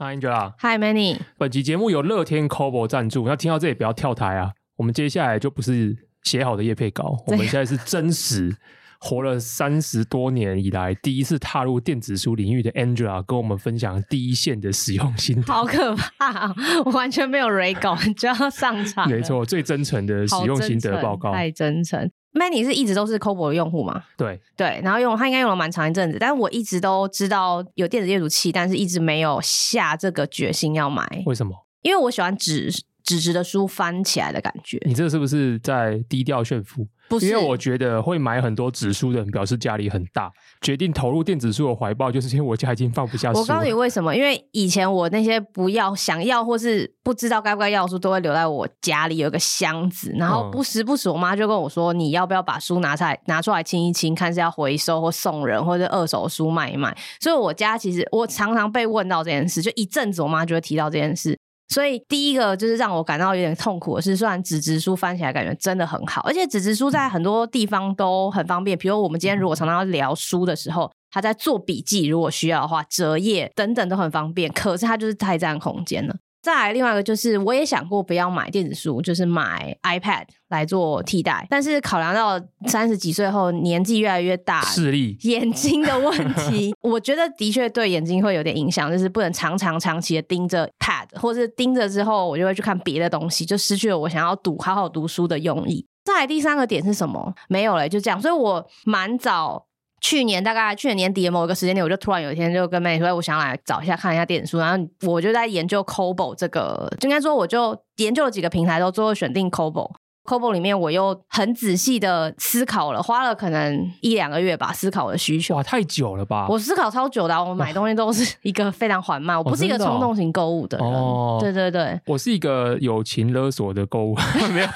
Hi Angela。Hi Manny。本期节目由乐天 Cobo 赞助。那听到这里不要跳台啊！我们接下来就不是写好的叶配稿，我们现在是真实活了三十多年以来第一次踏入电子书领域的 Angela 跟我们分享第一线的使用心得。好可怕！我完全没有 re 稿 就要上场。没错，最真诚的使用心得报告，太真诚。Manny 是一直都是 Cobo 的用户嘛？对对，然后用他应该用了蛮长一阵子，但是我一直都知道有电子阅读器，但是一直没有下这个决心要买。为什么？因为我喜欢纸纸质的书翻起来的感觉。你这是不是在低调炫富？不是，因为我觉得会买很多纸书的人表示家里很大，决定投入电子书的怀抱，就是因为我家已经放不下书。我告诉你为什么？因为以前我那些不要、想要或是不知道该不该要的书，都会留在我家里有一个箱子，然后不时不时我妈就跟我说：“你要不要把书拿出来拿出来清一清，看是要回收或送人，或者二手书卖一卖？”所以我家其实我常常被问到这件事，就一阵子我妈就会提到这件事。所以第一个就是让我感到有点痛苦的是，虽然纸质书翻起来感觉真的很好，而且纸质书在很多地方都很方便。比如我们今天如果常常要聊书的时候，他在做笔记，如果需要的话，折页等等都很方便。可是它就是太占空间了。再来，另外一个就是，我也想过不要买电子书，就是买 iPad 来做替代。但是考量到三十几岁后年纪越来越大，视力、眼睛的问题，我觉得的确对眼睛会有点影响，就是不能常常长期的盯着 Pad，或是盯着之后，我就会去看别的东西，就失去了我想要读好好读书的用意。再来第三个点是什么？没有了，就这样。所以我蛮早。去年大概去年年底的某一个时间点，我就突然有一天就跟妹说，我想来找一下看一下电子书，然后我就在研究 Kobo 这个，就应该说我就研究了几个平台，都最后选定 Kobo。Kobo 里面我又很仔细的思考了，花了可能一两个月吧，思考我的需求。哇，太久了吧？我思考超久的啊，我买东西都是一个非常缓慢，我不是一个冲动型购物的人。哦，对对对，我是一个友情勒索的购物，没有。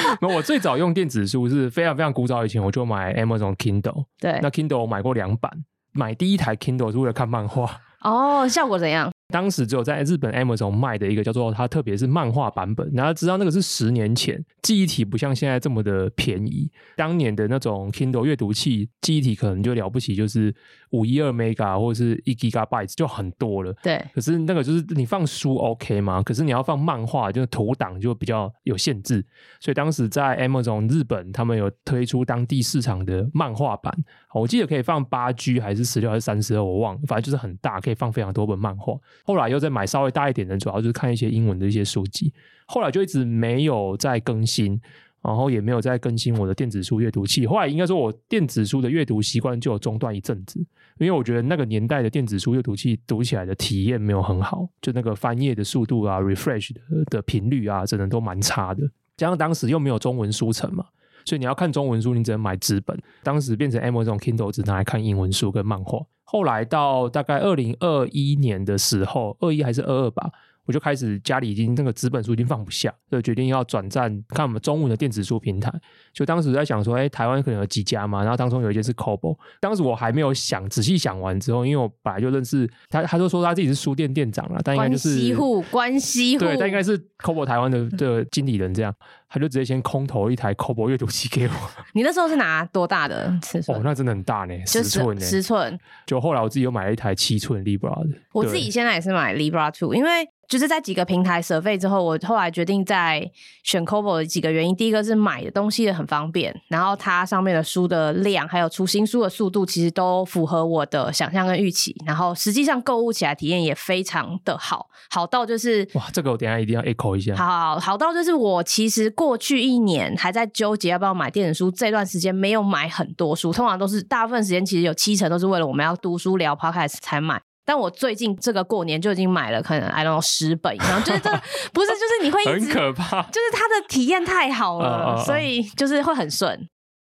那我最早用电子书是非常非常古早以前，我就买 Amazon Kindle。对，那 Kindle 我买过两版，买第一台 Kindle 是为了看漫画。哦，效果怎样？当时只有在日本 Amazon 卖的一个叫做它，特别是漫画版本。然后知道那个是十年前，记忆体不像现在这么的便宜。当年的那种 Kindle 阅读器，记忆体可能就了不起，就是五一二 Mega 或者是一 Gigabyte 就很多了。对。可是那个就是你放书 OK 吗？可是你要放漫画，就是图档就比较有限制。所以当时在 Amazon 日本，他们有推出当地市场的漫画版。我记得可以放八 G 还是十六还是三十二，我忘了，反正就是很大，可以放非常多本漫画。后来又再买稍微大一点的，主要就是看一些英文的一些书籍。后来就一直没有再更新，然后也没有再更新我的电子书阅读器。后来应该说，我电子书的阅读习惯就有中断一阵子，因为我觉得那个年代的电子书阅读器读起来的体验没有很好，就那个翻页的速度啊、refresh 的的频率啊，真的都蛮差的。加上当时又没有中文书城嘛，所以你要看中文书，你只能买纸本。当时变成 Amazon Kindle 只拿来看英文书跟漫画。后来到大概二零二一年的时候，二一还是二二吧。我就开始家里已经那个纸本书已经放不下，就决定要转战看我们中文的电子书平台。就当时在想说，哎、欸，台湾可能有几家嘛？然后当中有一间是 Kobo。当时我还没有想仔细想完之后，因为我本来就认识他，他就说他自己是书店店长了，但应该就是关系户，关系户，对，但应该是 Kobo 台湾的 的经理人这样，他就直接先空投一台 Kobo 阅读器给我。你那时候是拿多大的尺寸？哦，那真的很大呢，十寸呢，十寸。就后来我自己又买了一台七寸 Libra 的。我自己现在也是买 Libra Two，因为。就是在几个平台舍费之后，我后来决定在选 c o b o 的几个原因。第一个是买的东西也很方便，然后它上面的书的量还有出新书的速度，其实都符合我的想象跟预期。然后实际上购物起来体验也非常的好，好到就是哇，这个我等一下一定要 echo 一下。好好好到就是我其实过去一年还在纠结要不要买电子书，这段时间没有买很多书，通常都是大部分时间其实有七成都是为了我们要读书聊 podcast 才买。但我最近这个过年就已经买了，可能 I don't know 十本以上，就是这不是就是你会一直很可怕，就是它的体验太好了，哦哦哦所以就是会很顺。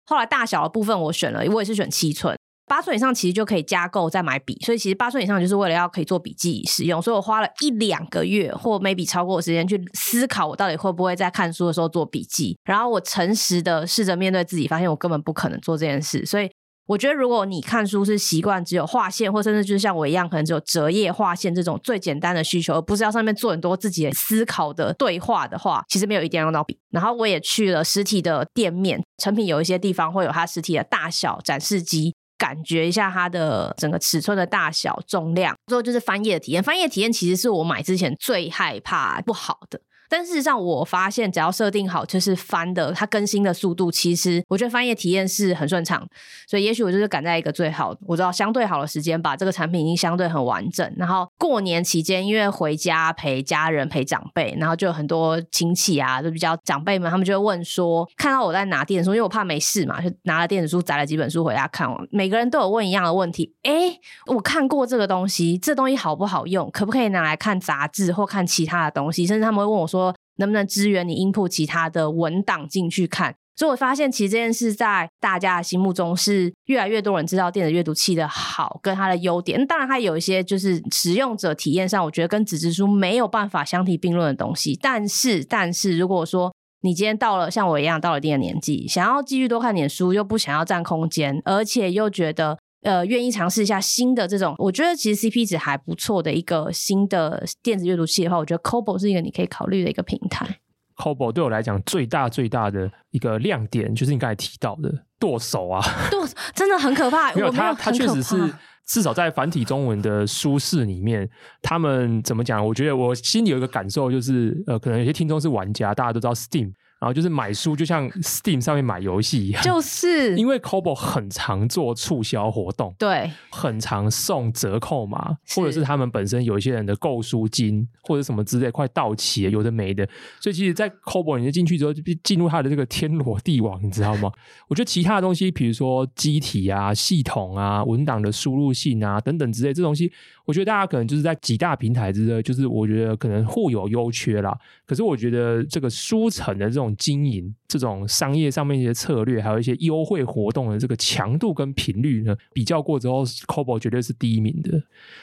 后来大小的部分我选了，我也是选七寸，八寸以上其实就可以加购再买笔，所以其实八寸以上就是为了要可以做笔记使用，所以我花了一两个月或 maybe 超过的时间去思考我到底会不会在看书的时候做笔记，然后我诚实的试着面对自己，发现我根本不可能做这件事，所以。我觉得，如果你看书是习惯只有划线，或甚至就是像我一样，可能只有折页划线这种最简单的需求，而不是要上面做很多自己思考的对话的话，其实没有一定要用到笔。然后我也去了实体的店面，成品有一些地方会有它实体的大小展示机。感觉一下它的整个尺寸的大小、重量。最后就是翻页的体验，翻页体验其实是我买之前最害怕不好的。但事实上，我发现只要设定好，就是翻的它更新的速度，其实我觉得翻页体验是很顺畅。所以也许我就是赶在一个最好，我知道相对好的时间，把这个产品已经相对很完整。然后过年期间，因为回家陪家人、陪长辈，然后就有很多亲戚啊，就比较长辈们，他们就会问说，看到我在拿电子书，因为我怕没事嘛，就拿了电子书，载了几本书回家看。每个人都有问一样的问题，诶，我看过这个东西，这东西好不好用？可不可以拿来看杂志或看其他的东西？甚至他们会问我说。能不能支援你 input 其他的文档进去看？所以我发现，其实这件事在大家的心目中是越来越多人知道电子阅读器的好跟它的优点。当然，它有一些就是使用者体验上，我觉得跟纸质书没有办法相提并论的东西。但是，但是如果说你今天到了像我一样到了一定的年纪，想要继续多看点书，又不想要占空间，而且又觉得。呃，愿意尝试一下新的这种，我觉得其实 CP 值还不错的一个新的电子阅读器的话，我觉得 Kobo 是一个你可以考虑的一个平台。Kobo 对我来讲最大最大的一个亮点就是你刚才提到的剁手啊，剁真的很可怕。没有它，它确实是至少在繁体中文的书市里面，他们怎么讲？我觉得我心里有一个感受，就是呃，可能有些听众是玩家，大家都知道 Steam。然后就是买书，就像 Steam 上面买游戏一样，就是 因为 Kobo 很常做促销活动，对，很常送折扣码，或者是他们本身有一些人的购书金或者什么之类快到期了，有的没的，所以其实，在 Kobo 你进去之后就进入他的这个天罗地网，你知道吗？我觉得其他的东西，比如说机体啊、系统啊、文档的输入性啊等等之类这东西，我觉得大家可能就是在几大平台之类，就是我觉得可能互有优缺啦。可是我觉得这个书城的这种。经营这种商业上面一些策略，还有一些优惠活动的这个强度跟频率呢，比较过之后，Cobo 绝对是第一名的。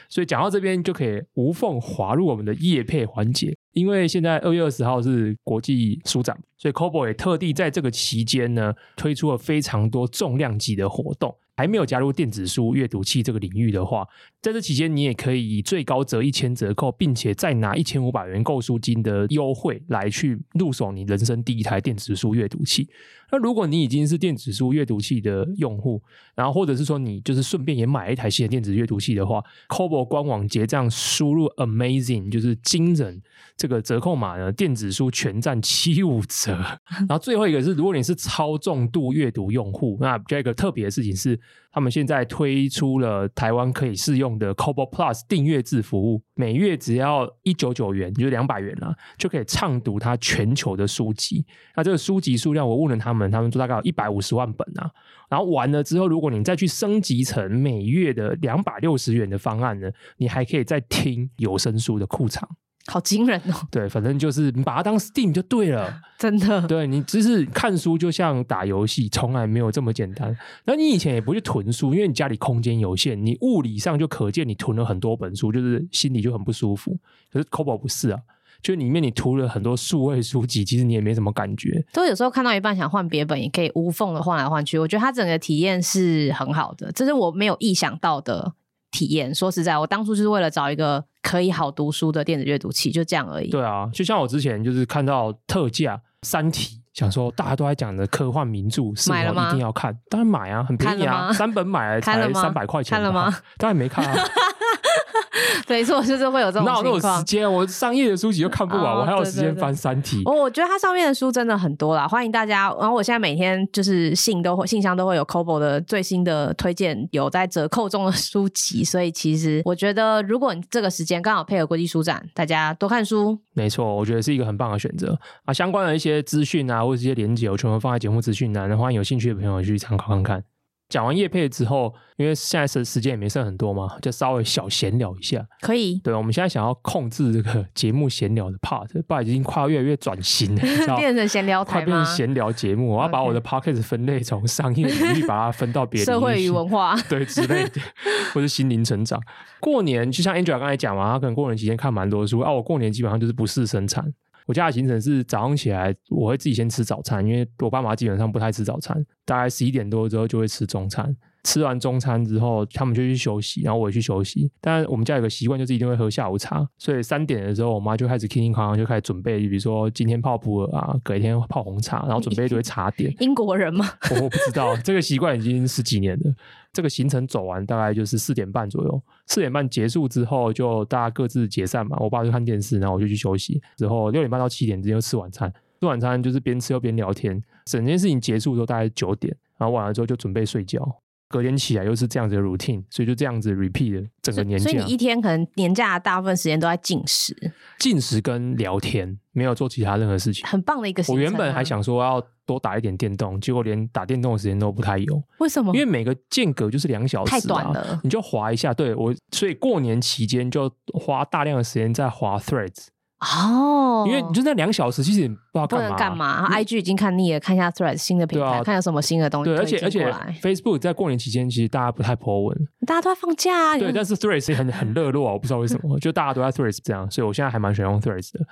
所以讲到这边就可以无缝滑入我们的业配环节，因为现在二月二十号是国际书展，所以 Cobo 也特地在这个期间呢，推出了非常多重量级的活动。还没有加入电子书阅读器这个领域的话，在这期间你也可以以最高折一千折扣，并且再拿一千五百元购书金的优惠来去入手你人生第一台电子书阅读器。那如果你已经是电子书阅读器的用户，然后或者是说你就是顺便也买了一台新的电子阅读器的话 c o b o 官网结账输入 Amazing 就是惊人这个折扣码呢，电子书全站七五折。然后最后一个是，如果你是超重度阅读用户，那这个特别的事情是。他们现在推出了台湾可以试用的 Kobo Plus 订阅制服务，每月只要一九九元，也就两百元了，就可以畅读它全球的书籍。那这个书籍数量，我问了他们，他们说大概有一百五十万本啊。然后完了之后，如果你再去升级成每月的两百六十元的方案呢，你还可以再听有声书的库藏。好惊人哦！对，反正就是你把它当 Steam 就对了，真的。对，你只是看书，就像打游戏，从来没有这么简单。那你以前也不去囤书，因为你家里空间有限，你物理上就可见你囤了很多本书，就是心里就很不舒服。可是 c o b o 不是啊，就里面你囤了很多数位书籍，其实你也没什么感觉。都有时候看到一半想换别本，也可以无缝的换来换去。我觉得它整个体验是很好的，这是我没有意想到的体验。说实在，我当初就是为了找一个。可以好读书的电子阅读器，就这样而已。对啊，就像我之前就是看到特价《三体》，想说大家都在讲的科幻名著，是我一定要看？当然买啊，很便宜啊，三本买来才三百块钱。看了吗？当然没看啊。没错，就是会有这种情况。哪有时间？我商业的书籍又看不完，哦、我还有时间翻《三体》。我觉得它上面的书真的很多啦，欢迎大家。然后我现在每天就是信都会信箱都会有 Kobo 的最新的推荐，有在折扣中的书籍。所以其实我觉得，如果你这个时间刚好配合国际书展，大家多看书。没错，我觉得是一个很棒的选择啊。相关的一些资讯啊，或者一些连结，我全部放在节目资讯栏，欢迎有兴趣的朋友去参考看看。讲完叶配之后，因为现在时时间也没剩很多嘛，就稍微小闲聊一下。可以。对，我们现在想要控制这个节目闲聊的 part，不然已经快要越来越转型了，变成闲聊？快变成闲聊节目。我要把我的 podcast 分类从商业领域把它分到别的社会与文化对之类的，或是心灵成长。过年就像 Angela 刚才讲嘛，他可能过年期间看蛮多书啊。我过年基本上就是不事生产。我家的行程是早上起来，我会自己先吃早餐，因为我爸妈基本上不太吃早餐，大概十一点多之后就会吃中餐。吃完中餐之后，他们就去休息，然后我也去休息。但我们家有个习惯，就是一定会喝下午茶，所以三点的时候，我妈就开始叮叮哐哐就开始准备，比如说今天泡普洱啊，隔一天泡红茶，然后准备一堆茶点。英国人吗？我我不知道，这个习惯已经十几年了。这个行程走完大概就是四点半左右，四点半结束之后，就大家各自解散嘛。我爸就看电视，然后我就去休息。之后六点半到七点之间就吃晚餐，吃晚餐就是边吃又边聊天。整件事情结束之后大概九点，然后完了之后就准备睡觉。隔天起来又是这样子的 routine，所以就这样子 repeat 了整个年假。所以你一天可能年假的大部分时间都在进食、进食跟聊天，没有做其他任何事情。很棒的一个。我原本还想说要多打一点电动，结果连打电动的时间都不太有。为什么？因为每个间隔就是两小时、啊，太短了。你就滑一下，对我，所以过年期间就花大量的时间在滑 Threads。哦，因为你就那两小时，其实也不知道干嘛。干嘛？IG 已经看腻了，看一下 Threads 新的平台，啊、看有什么新的东西。对，而且而且 Facebook 在过年期间，其实大家不太 po 文，大家都在放假、啊。对，但是 Threads 很很热络，我不知道为什么，就大家都在 Threads 这样，所以我现在还蛮喜欢用 Threads 的。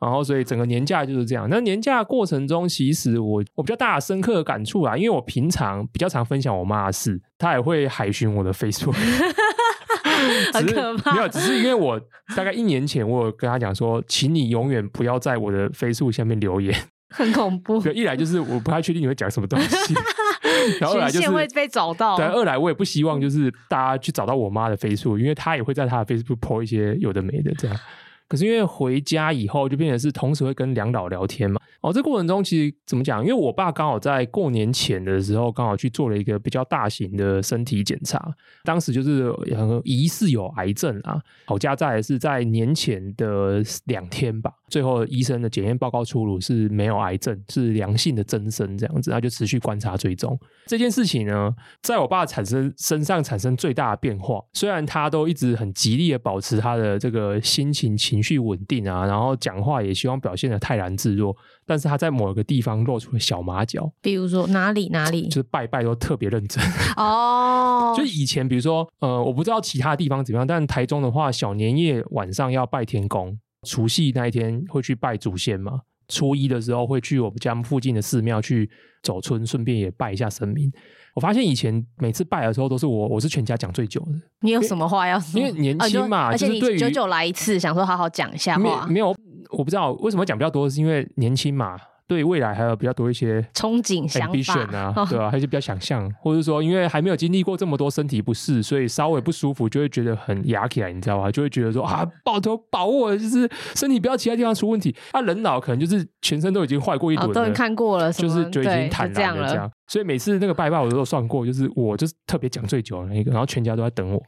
然后，所以整个年假就是这样。那年假过程中，其实我我比较大的深刻的感触啊，因为我平常比较常分享我妈的事，她也会海巡我的 Facebook。很可怕。没有，只是因为我大概一年前，我有跟她讲说，请你永远不要在我的 Facebook 下面留言，很恐怖。一来就是我不太确定你会讲什么东西，然后二来就是会被找到。对，二来我也不希望就是大家去找到我妈的 Facebook，因为她也会在她的 Facebook po 一些有的没的这样。可是因为回家以后就变成是同时会跟两老聊天嘛，哦，这过程中其实怎么讲？因为我爸刚好在过年前的时候刚好去做了一个比较大型的身体检查，当时就是疑似有癌症啊。好家在是在年前的两天吧，最后医生的检验报告出炉是没有癌症，是良性的增生这样子，他就持续观察追踪这件事情呢，在我爸产生身上产生最大的变化，虽然他都一直很极力的保持他的这个心情情。情绪稳定啊，然后讲话也希望表现得泰然自若，但是他在某一个地方露出了小马脚，比如说哪里哪里，就是拜拜都特别认真哦。就以前比如说呃，我不知道其他地方怎么样，但台中的话，小年夜晚上要拜天公，除夕那一天会去拜祖先嘛，初一的时候会去我们家附近的寺庙去走村，顺便也拜一下神明。我发现以前每次拜的时候都是我，我是全家讲最久的。你有什么话要说？因为年轻嘛，而且你久久来一次，想说好好讲一下话。没有，我不知道为什么讲比较多，是因为年轻嘛。对未来还有比较多一些憧憬、想法啊，对吧、啊？还是比较想象，或者说因为还没有经历过这么多身体不适，所以稍微不舒服就会觉得很压起来，你知道吧？就会觉得说啊，抱头把握，就是身体不要其他地方出问题。啊，人老可能就是全身都已经坏过一轮了，都看过了，就是就已经坦然了这样。所以每次那个拜拜我都算过，就是我就是特别讲最久的那个，然后全家都在等我。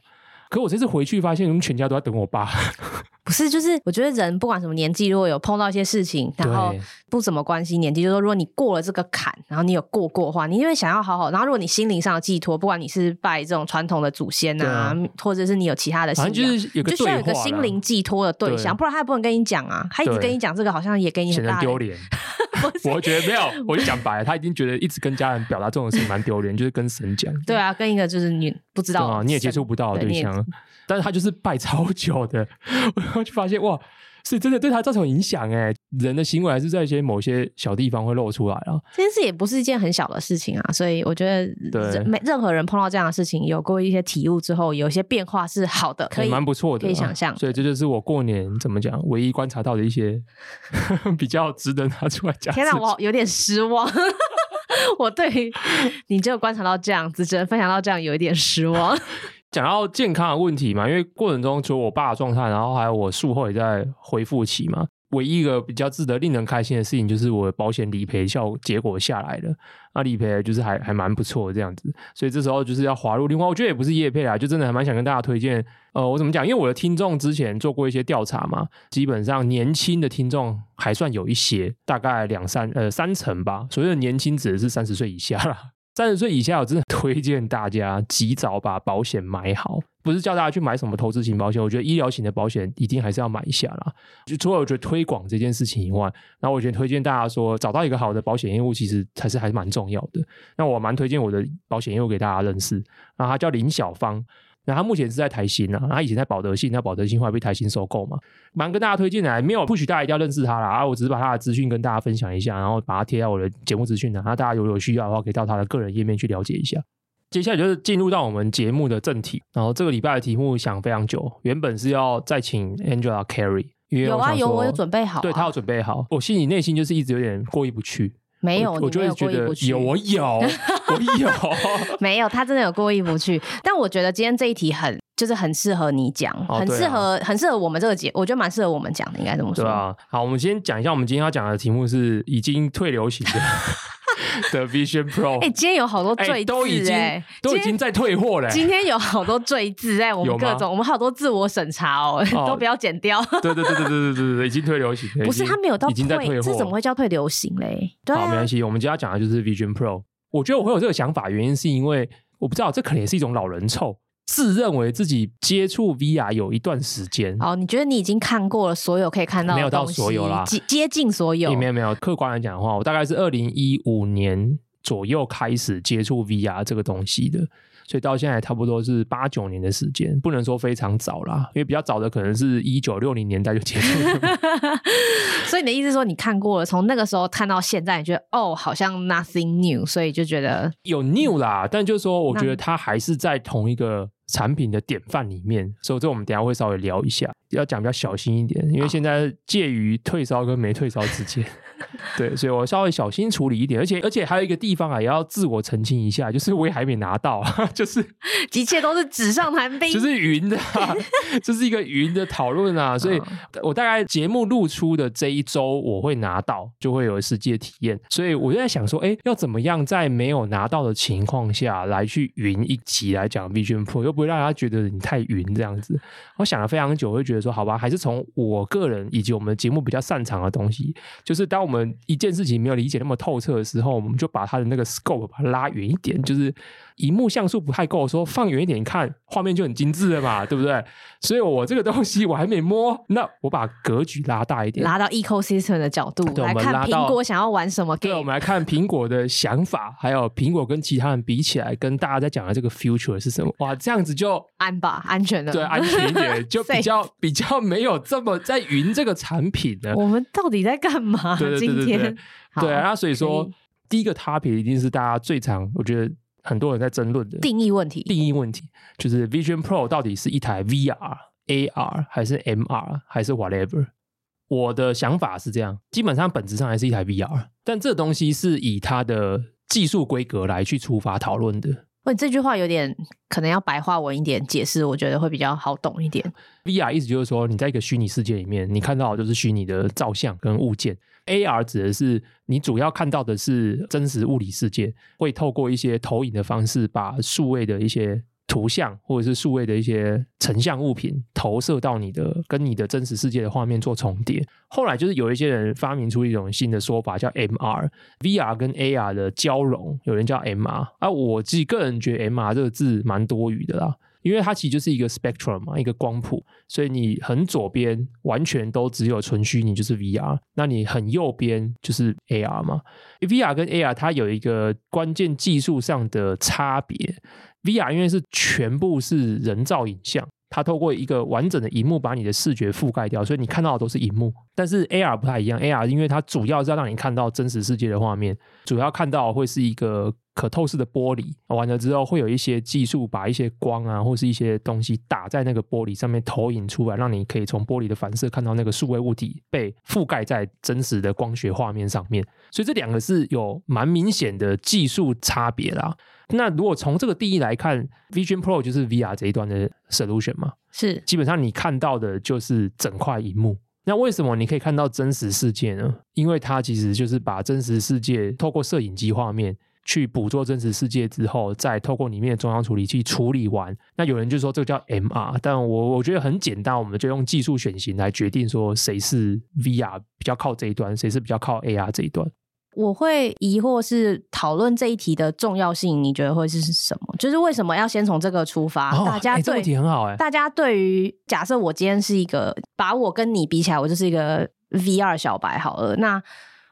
可我这次回去发现，我们全家都在等我爸。不是，就是我觉得人不管什么年纪，如果有碰到一些事情，然后不怎么关心年纪，就是说如果你过了这个坎，然后你有过过的话，你因为想要好好，然后如果你心灵上的寄托，不管你是拜这种传统的祖先呐、或者是你有其他的信仰，就是有个就需要有个心灵寄托的对象，对。不然他也不能跟你讲啊，他一直跟你讲这个，好像也给你很大丢脸。我觉得没有，我就讲白了，他已经觉得一直跟家人表达这种事情蛮丢脸，就是跟神讲。对啊，跟一个就是你不知道啊，你也接触不到的对象，但是他就是拜超久的，我就发现哇。是真的对他造成影响哎，人的行为还是在一些某些小地方会露出来啊。这件事也不是一件很小的事情啊，所以我觉得，没任何人碰到这样的事情，有过一些体悟之后，有一些变化是好的，可以蛮不错的，可以想象。所以这就是我过年怎么讲，唯一观察到的一些 比较值得拿出来讲。天哪，我有点失望。我对你就观察到这样子，只能分享到这样，有一点失望。讲到健康的问题嘛，因为过程中除了我爸的状态，然后还有我术后也在恢复期嘛。唯一一个比较值得令人开心的事情，就是我保险理赔效结果下来了，那理赔就是还还蛮不错的这样子。所以这时候就是要滑入。另外，我觉得也不是业配啦，就真的还蛮想跟大家推荐。呃，我怎么讲？因为我的听众之前做过一些调查嘛，基本上年轻的听众还算有一些，大概两三呃三成吧。所谓的年轻指的是三十岁以下啦。三十岁以下，我真的推荐大家及早把保险买好。不是叫大家去买什么投资型保险，我觉得医疗型的保险一定还是要买一下啦。就除了我觉得推广这件事情以外，然后我觉得推荐大家说，找到一个好的保险业务，其实才是还是蛮重要的。那我蛮推荐我的保险业务给大家认识，然后他叫林小芳。那他目前是在台新啊，他以前在保德信，那保德信后来被台新收购嘛，蛮跟大家推荐的，没有不许大家一定要认识他啦啊，我只是把他的资讯跟大家分享一下，然后把它贴在我的节目资讯的，那大家如果有需要的话，可以到他的个人页面去了解一下。接下来就是进入到我们节目的正题，然后这个礼拜的题目想非常久，原本是要再请 Angela carry，因为有啊有，我有准备好、啊，对他有准备好，我心里内心就是一直有点过意不去。没有，我，我就会觉得有，我有，我有，没有，他真的有过意不去。但我觉得今天这一题很，就是很适合你讲，哦、很适合，啊、很适合我们这个节，我觉得蛮适合我们讲的，应该这么说。对啊，好，我们先讲一下，我们今天要讲的题目是已经退流行的。的 Vision Pro，哎，今天有好多赘字，都已经都已经在退货嘞。今天有好多赘字哎，我们各种，我们好多自我审查哦，都不要剪掉。对对对对对对对对，已经退流行，不是它没有到已经在退货，这怎么会叫退流行嘞？对啊，没关系，我们今天讲的就是 Vision Pro。我觉得我会有这个想法，原因是因为我不知道，这可能也是一种老人臭。自认为自己接触 VR 有一段时间，哦，你觉得你已经看过了所有可以看到的？没有到所有啦，接接近所有。没有没有，客观来讲的话，我大概是二零一五年左右开始接触 VR 这个东西的。所以到现在差不多是八九年的时间，不能说非常早啦，因为比较早的可能是一九六零年代就结束了。所以你的意思说，你看过了，从那个时候看到现在，你觉得哦，好像 nothing new，所以就觉得有 new 啦。但就是说，我觉得它还是在同一个产品的典范里面。所以这我们等一下会稍微聊一下，要讲比较小心一点，因为现在介于退烧跟没退烧之间。对，所以我稍微小心处理一点，而且而且还有一个地方啊，也要自我澄清一下，就是我也还没拿到，就是 一切都是纸上谈兵，就是云的、啊，这是一个云的讨论啊。所以我大概节目露出的这一周我会拿到，就会有实际的体验。所以我就在想说，哎，要怎么样在没有拿到的情况下来去云一集来讲 Vision Pro，又不会让大家觉得你太云这样子。我想了非常久，我会觉得说，好吧，还是从我个人以及我们节目比较擅长的东西，就是当我们。我们一件事情没有理解那么透彻的时候，我们就把它的那个 scope 把它拉远一点，就是。萤幕像素不太够，说放远一点看，画面就很精致了嘛，对不对？所以我这个东西我还没摸，那我把格局拉大一点，拉到 ecosystem 的角度来看苹果想要玩什么。对，我们来看苹果的想法，还有苹果跟其他人比起来，跟大家在讲的这个 future 是什么？哇，这样子就安吧，安全的，对，安全一点，就比较比较没有这么在云这个产品呢。我们到底在干嘛？对对对对对，对啊，那所以说第一个 topic 一定是大家最常，我觉得。很多人在争论的定义问题，定义问题就是 Vision Pro 到底是一台 VR、AR 还是 MR 还是 whatever？我的想法是这样，基本上本质上还是一台 VR，但这东西是以它的技术规格来去出发讨论的。喂，这句话有点可能要白话文一点解释，我觉得会比较好懂一点。VR 意思就是说，你在一个虚拟世界里面，你看到的就是虚拟的照相跟物件。AR 指的是你主要看到的是真实物理世界，会透过一些投影的方式，把数位的一些图像或者是数位的一些成像物品投射到你的跟你的真实世界的画面做重叠。后来就是有一些人发明出一种新的说法，叫 MR，VR 跟 AR 的交融，有人叫 MR。啊，我自己个人觉得 MR 这个字蛮多余的啦。因为它其实就是一个 spectrum 嘛，一个光谱，所以你很左边完全都只有纯虚拟，就是 VR；那你很右边就是 AR 嘛。VR 跟 AR 它有一个关键技术上的差别，VR 因为是全部是人造影像。它透过一个完整的荧幕把你的视觉覆盖掉，所以你看到的都是荧幕。但是 AR 不太一样，AR 因为它主要是要让你看到真实世界的画面，主要看到会是一个可透视的玻璃。完了之后会有一些技术把一些光啊或是一些东西打在那个玻璃上面投影出来，让你可以从玻璃的反射看到那个数位物体被覆盖在真实的光学画面上面。所以这两个是有蛮明显的技术差别啦。那如果从这个定义来看，Vision Pro 就是 VR 这一端的 solution 嘛？是，基本上你看到的就是整块荧幕。那为什么你可以看到真实世界呢？因为它其实就是把真实世界透过摄影机画面去捕捉真实世界之后，再透过里面的中央处理器处理完。那有人就说这个叫 MR，但我我觉得很简单，我们就用技术选型来决定说谁是 VR 比较靠这一端，谁是比较靠 AR 这一端。我会疑惑是讨论这一题的重要性，你觉得会是什么？就是为什么要先从这个出发？哦、大家对、欸、这个问题很好哎、欸。大家对于假设我今天是一个，把我跟你比起来，我就是一个 VR 小白好了。那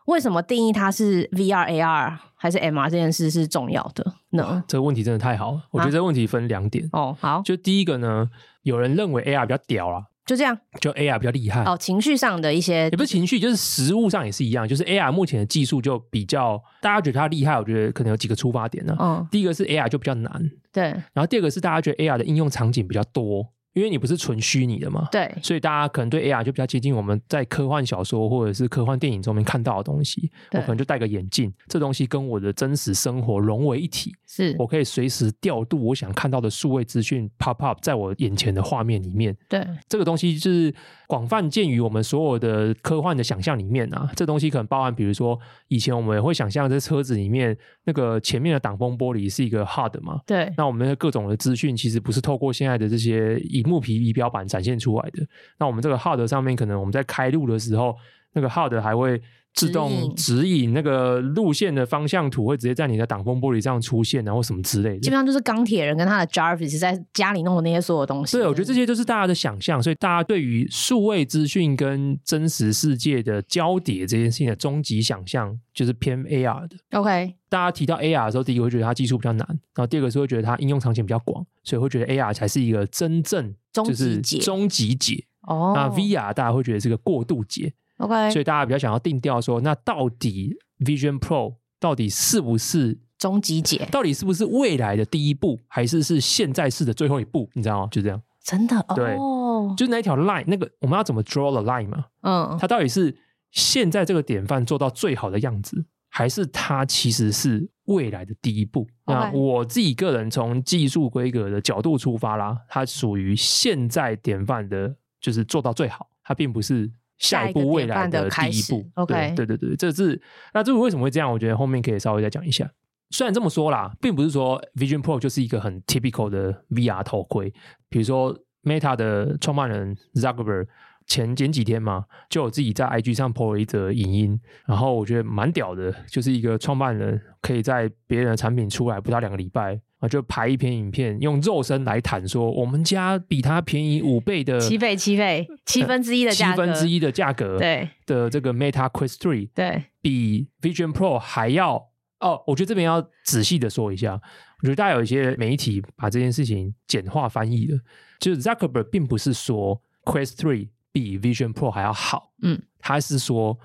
为什么定义它是 VR、AR 还是 MR 这件事是重要的呢？这个问题真的太好了。我觉得这个问题分两点。啊、哦，好，就第一个呢，有人认为 AR 比较屌啦。就这样，就 AR 比较厉害哦。情绪上的一些，也不是情绪，就是实物上也是一样。就是 AR 目前的技术就比较，大家觉得它厉害，我觉得可能有几个出发点呢。嗯，第一个是 AR 就比较难，对。然后第二个是大家觉得 AR 的应用场景比较多。因为你不是纯虚拟的嘛，对，所以大家可能对 AR 就比较接近我们在科幻小说或者是科幻电影中面看到的东西。我可能就戴个眼镜，这东西跟我的真实生活融为一体，是我可以随时调度我想看到的数位资讯 pop up 在我眼前的画面里面。对，这个东西就是广泛见于我们所有的科幻的想象里面啊。这东西可能包含，比如说以前我们也会想象在车子里面那个前面的挡风玻璃是一个 hard 嘛，对，那我们的各种的资讯其实不是透过现在的这些以木皮仪表板展现出来的。那我们这个 HUD 上面，可能我们在开路的时候，那个 HUD 还会自动指引那个路线的方向图，会直接在你的挡风玻璃上出现，然后什么之类的。基本上就是钢铁人跟他的 Jarvis 在家里弄的那些所有东西。对，我觉得这些都是大家的想象，所以大家对于数位资讯跟真实世界的交叠这件事情的终极想象，就是偏 AR 的。OK，大家提到 AR 的时候，第一个会觉得它技术比较难，然后第二个是会觉得它应用场景比较广，所以会觉得 AR 才是一个真正就是终极解。哦，那 VR 大家会觉得是个过渡解。OK，所以大家比较想要定调说，那到底 Vision Pro 到底是不是终极解？到底是不是未来的第一步，还是是现在式的最后一步？你知道吗？就这样，真的对，哦、就是那条 line，那个我们要怎么 draw the line 嘛？嗯，它到底是现在这个典范做到最好的样子，还是它其实是未来的第一步.那我自己个人从技术规格的角度出发啦，它属于现在典范的，就是做到最好，它并不是。下一步未来的第一步，OK，对对对对，这是那这个为什么会这样？我觉得后面可以稍微再讲一下。虽然这么说啦，并不是说 Vision Pro 就是一个很 typical 的 VR 头盔。比如说 Meta 的创办人 Zuckerberg 前前几天嘛，就我自己在 IG 上 po 了一则影音，然后我觉得蛮屌的，就是一个创办人可以在别人的产品出来不到两个礼拜。啊，就拍一篇影片，用肉身来谈说，我们家比它便宜 五倍的七倍、七倍、七分之一的价格，七分之一的价格，对的这个 Meta Quest Three，对，比 Vision Pro 还要哦。我觉得这边要仔细的说一下，我觉得大家有一些媒体把这件事情简化翻译了，就是 Zuckerberg 并不是说 Quest 3比 Vision Pro 还要好，嗯，他是说。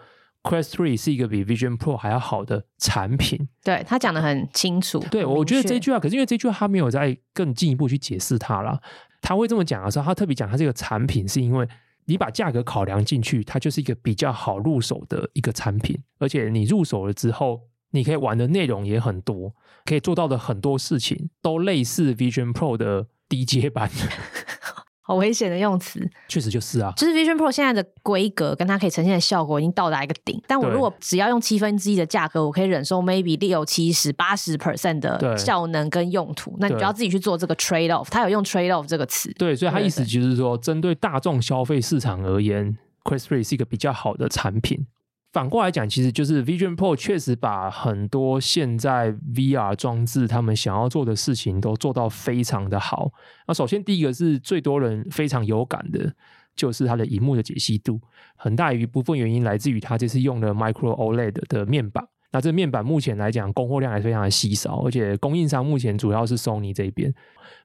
Quest 3是一个比 Vision Pro 还要好的产品，对，他讲的很清楚。对，我觉得这句话，可是因为这句话他没有再更进一步去解释它了。他会这么讲的时候，他特别讲他这个产品是因为你把价格考量进去，它就是一个比较好入手的一个产品，而且你入手了之后，你可以玩的内容也很多，可以做到的很多事情都类似 Vision Pro 的低阶版。好危险的用词，确实就是啊，就是 Vision Pro 现在的规格跟它可以呈现的效果已经到达一个顶。但我如果只要用七分之一的价格，我可以忍受 maybe 六七十八十 percent 的效能跟用途，那你就要自己去做这个 trade off。他有用 trade off 这个词，对，所以他意思就是说，针对大众消费市场而言，Quest 3是一个比较好的产品。反过来讲，其实就是 Vision Pro 确实把很多现在 VR 装置他们想要做的事情都做到非常的好。那首先第一个是最多人非常有感的，就是它的荧幕的解析度，很大一部分原因来自于它这次用了 Micro OLED 的面板。那这面板目前来讲，供货量还非常的稀少，而且供应商目前主要是 Sony 这边。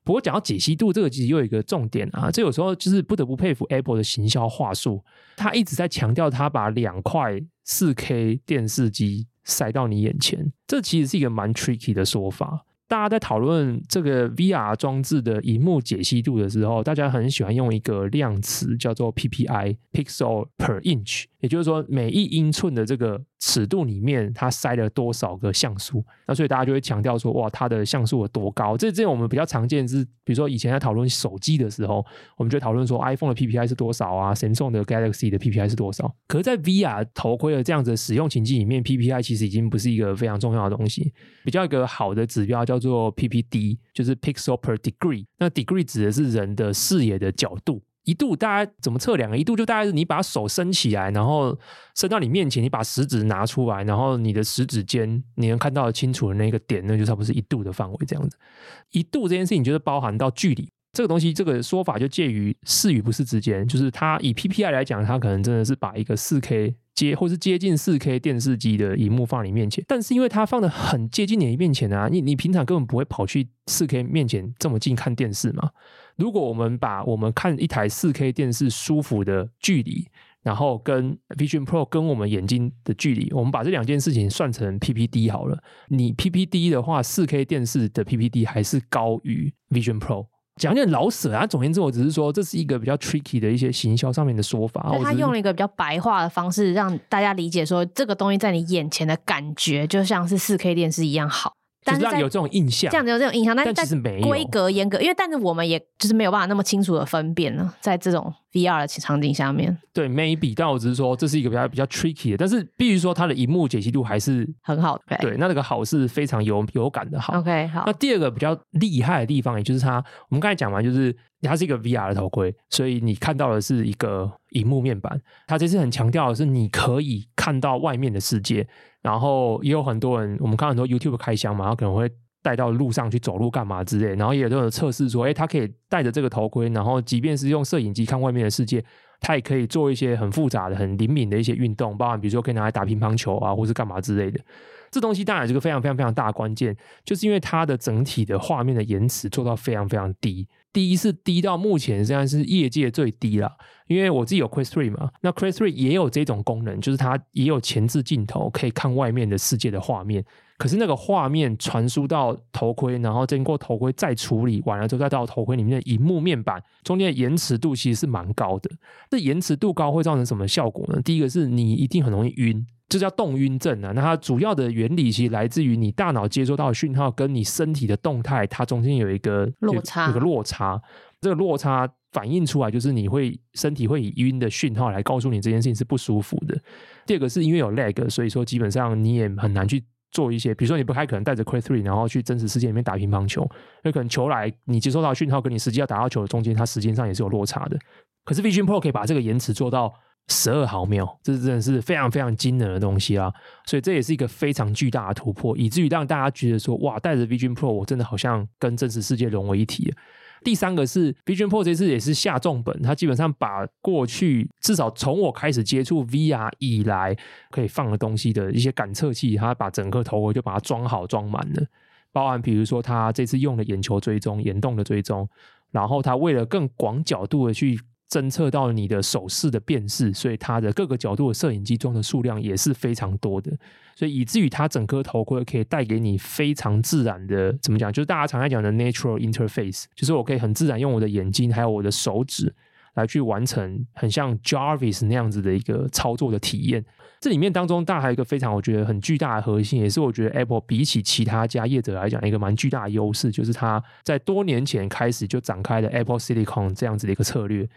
不过讲到解析度，这个其实又有一个重点啊，这有时候就是不得不佩服 Apple 的行销话术，他一直在强调他把两块四 K 电视机塞到你眼前，这其实是一个蛮 tricky 的说法。大家在讨论这个 VR 装置的荧幕解析度的时候，大家很喜欢用一个量词叫做 PPI（Pixel per Inch），也就是说每一英寸的这个尺度里面，它塞了多少个像素。那所以大家就会强调说，哇，它的像素有多高？这这我们比较常见是，比如说以前在讨论手机的时候，我们就讨论说 iPhone 的 PPI 是多少啊，Samsung 的 Galaxy 的 PPI 是多少。可是，在 VR 头盔的这样子的使用情境里面，PPI 其实已经不是一个非常重要的东西。比较一个好的指标叫做 PPD，就是 Pixel per Degree。那 Degree 指的是人的视野的角度，一度大家怎么测量？一度就大概是你把手伸起来，然后伸到你面前，你把食指拿出来，然后你的食指尖你能看到清楚的那个点，那就差不多是一度的范围这样子。一度这件事情就是包含到距离这个东西，这个说法就介于是与不是之间。就是它以 PPI 来讲，它可能真的是把一个四 K。接或是接近四 K 电视机的荧幕放你面前，但是因为它放的很接近你面前啊，你你平常根本不会跑去四 K 面前这么近看电视嘛。如果我们把我们看一台四 K 电视舒服的距离，然后跟 Vision Pro 跟我们眼睛的距离，我们把这两件事情算成 PPD 好了。你 PPD 的话，四 K 电视的 PPD 还是高于 Vision Pro。讲点老舍啊，总言之，我只是说这是一个比较 tricky 的一些行销上面的说法。他用了一个比较白话的方式，让大家理解说这个东西在你眼前的感觉就像是四 K 电视一样好。但是让有这种印象，这样子有这种印象，但其实没有。规格严格，因为但是我们也就是没有办法那么清楚的分辨呢，在这种 VR 的场景下面。对，maybe，但我只是说这是一个比较比较 tricky 的，但是必须说它的荧幕解析度还是很好的。对，那这个好是非常有有感的好。OK，好。那第二个比较厉害的地方，也就是它，我们刚才讲完，就是它是一个 VR 的头盔，所以你看到的是一个荧幕面板。它这次很强调的是，你可以看到外面的世界，然后也有很多人，我们看很多 YouTube 开箱嘛，然后可能会。带到路上去走路干嘛之类，然后也都有测试说，诶，他可以戴着这个头盔，然后即便是用摄影机看外面的世界，他也可以做一些很复杂的、很灵敏的一些运动，包含比如说可以拿来打乒乓球啊，或是干嘛之类的。这东西当然是个非常非常非常大的关键，就是因为它的整体的画面的延迟做到非常非常低，第一是低到目前现在是业界最低了。因为我自己有 Quest 3嘛，那 Quest 3也有这种功能，就是它也有前置镜头可以看外面的世界的画面。可是那个画面传输到头盔，然后经过头盔再处理完了之后，再到头盔里面的荧幕面板，中间的延迟度其实是蛮高的。这延迟度高会造成什么效果呢？第一个是你一定很容易晕，这叫动晕症啊。那它主要的原理其实来自于你大脑接收到的讯号跟你身体的动态，它中间有一个落差，有个落差。这个落差反映出来就是你会身体会以晕的讯号来告诉你这件事情是不舒服的。第二个是因为有 lag，所以说基本上你也很难去。做一些，比如说你不太可能带着 Quest Three，然后去真实世界里面打乒乓球，因为可能球来，你接收到讯号跟你实际要打到球的中间，它时间上也是有落差的。可是 Vision Pro 可以把这个延迟做到十二毫秒，这真的是非常非常惊人的东西啊！所以这也是一个非常巨大的突破，以至于让大家觉得说，哇，带着 Vision Pro，我真的好像跟真实世界融为一体。第三个是 Vision Pro 这次也是下重本，它基本上把过去至少从我开始接触 VR 以来可以放的东西的一些感测器，它把整个头盔就把它装好装满了，包含比如说它这次用的眼球追踪、眼动的追踪，然后它为了更广角度的去。侦测到你的手势的辨识，所以它的各个角度的摄影机装的数量也是非常多的，所以以至于它整颗头盔可以带给你非常自然的，怎么讲？就是大家常在讲的 natural interface，就是我可以很自然用我的眼睛还有我的手指来去完成很像 Jarvis 那样子的一个操作的体验。这里面当中，当然还有一个非常我觉得很巨大的核心，也是我觉得 Apple 比起其他家业者来讲一个蛮巨大的优势，就是它在多年前开始就展开了 Apple Silicon 这样子的一个策略。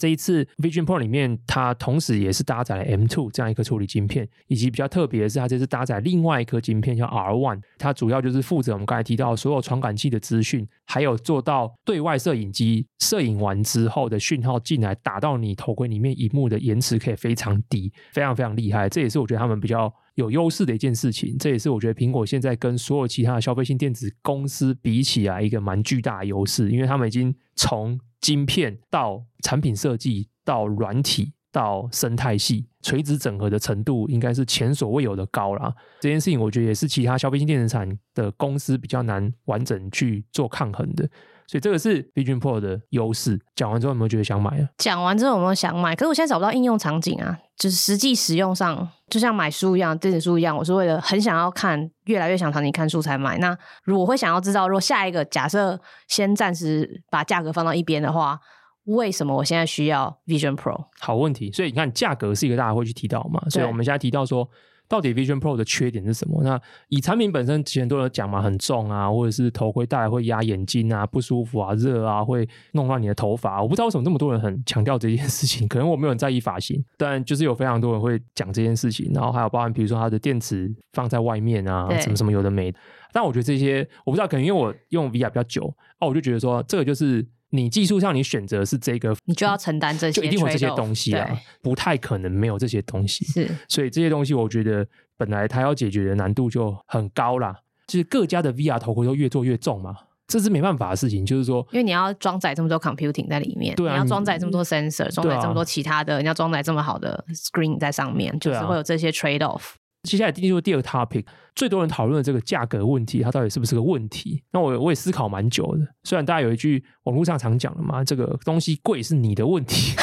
这一次 Vision Pro 里面，它同时也是搭载了 M2 这样一颗处理晶片，以及比较特别的是，它这次搭载另外一颗晶片叫 R1，它主要就是负责我们刚才提到所有传感器的资讯，还有做到对外摄影机摄影完之后的讯号进来打到你头盔里面，荧幕的延迟可以非常低，非常非常厉害。这也是我觉得他们比较有优势的一件事情，这也是我觉得苹果现在跟所有其他的消费性电子公司比起来一个蛮巨大优势，因为他们已经从晶片到产品设计到软体到生态系垂直整合的程度，应该是前所未有的高了。这件事情，我觉得也是其他消费性电子产的公司比较难完整去做抗衡的。所以这个是 Vision Pro 的优势。讲完之后有没有觉得想买啊？讲完之后有没有想买？可是我现在找不到应用场景啊，就是实际使用上，就像买书一样，电子书一样，我是为了很想要看，越来越想场景看书才买。那如果会想要知道，如果下一个假设先暂时把价格放到一边的话，为什么我现在需要 Vision Pro？好问题。所以你看，价格是一个大家会去提到嘛？所以我们现在提到说。到底 Vision Pro 的缺点是什么？那以产品本身，之前都有讲嘛，很重啊，或者是头盔戴会压眼睛啊，不舒服啊，热啊，会弄乱你的头发。我不知道为什么这么多人很强调这件事情，可能我没有很在意发型，但就是有非常多人会讲这件事情。然后还有包含比如说它的电池放在外面啊，什么什么有的没的。但我觉得这些我不知道，可能因为我用 VR 比较久，哦，我就觉得说这个就是。你技术上你选择是这个，你就要承担这些，就一定会这些东西啊，不太可能没有这些东西。是，所以这些东西我觉得本来它要解决的难度就很高啦。就是各家的 VR 头盔都越做越重嘛，这是没办法的事情。就是说，因为你要装载这么多 computing 在里面，对啊，你要装载这么多 sensor，装载这么多其他的，你要装载这么好的 screen 在上面，就是会有这些 trade off。接下来进入第二个 topic，最多人讨论的这个价格问题，它到底是不是个问题？那我我也思考蛮久的。虽然大家有一句网络上常讲的嘛，这个东西贵是你的问题，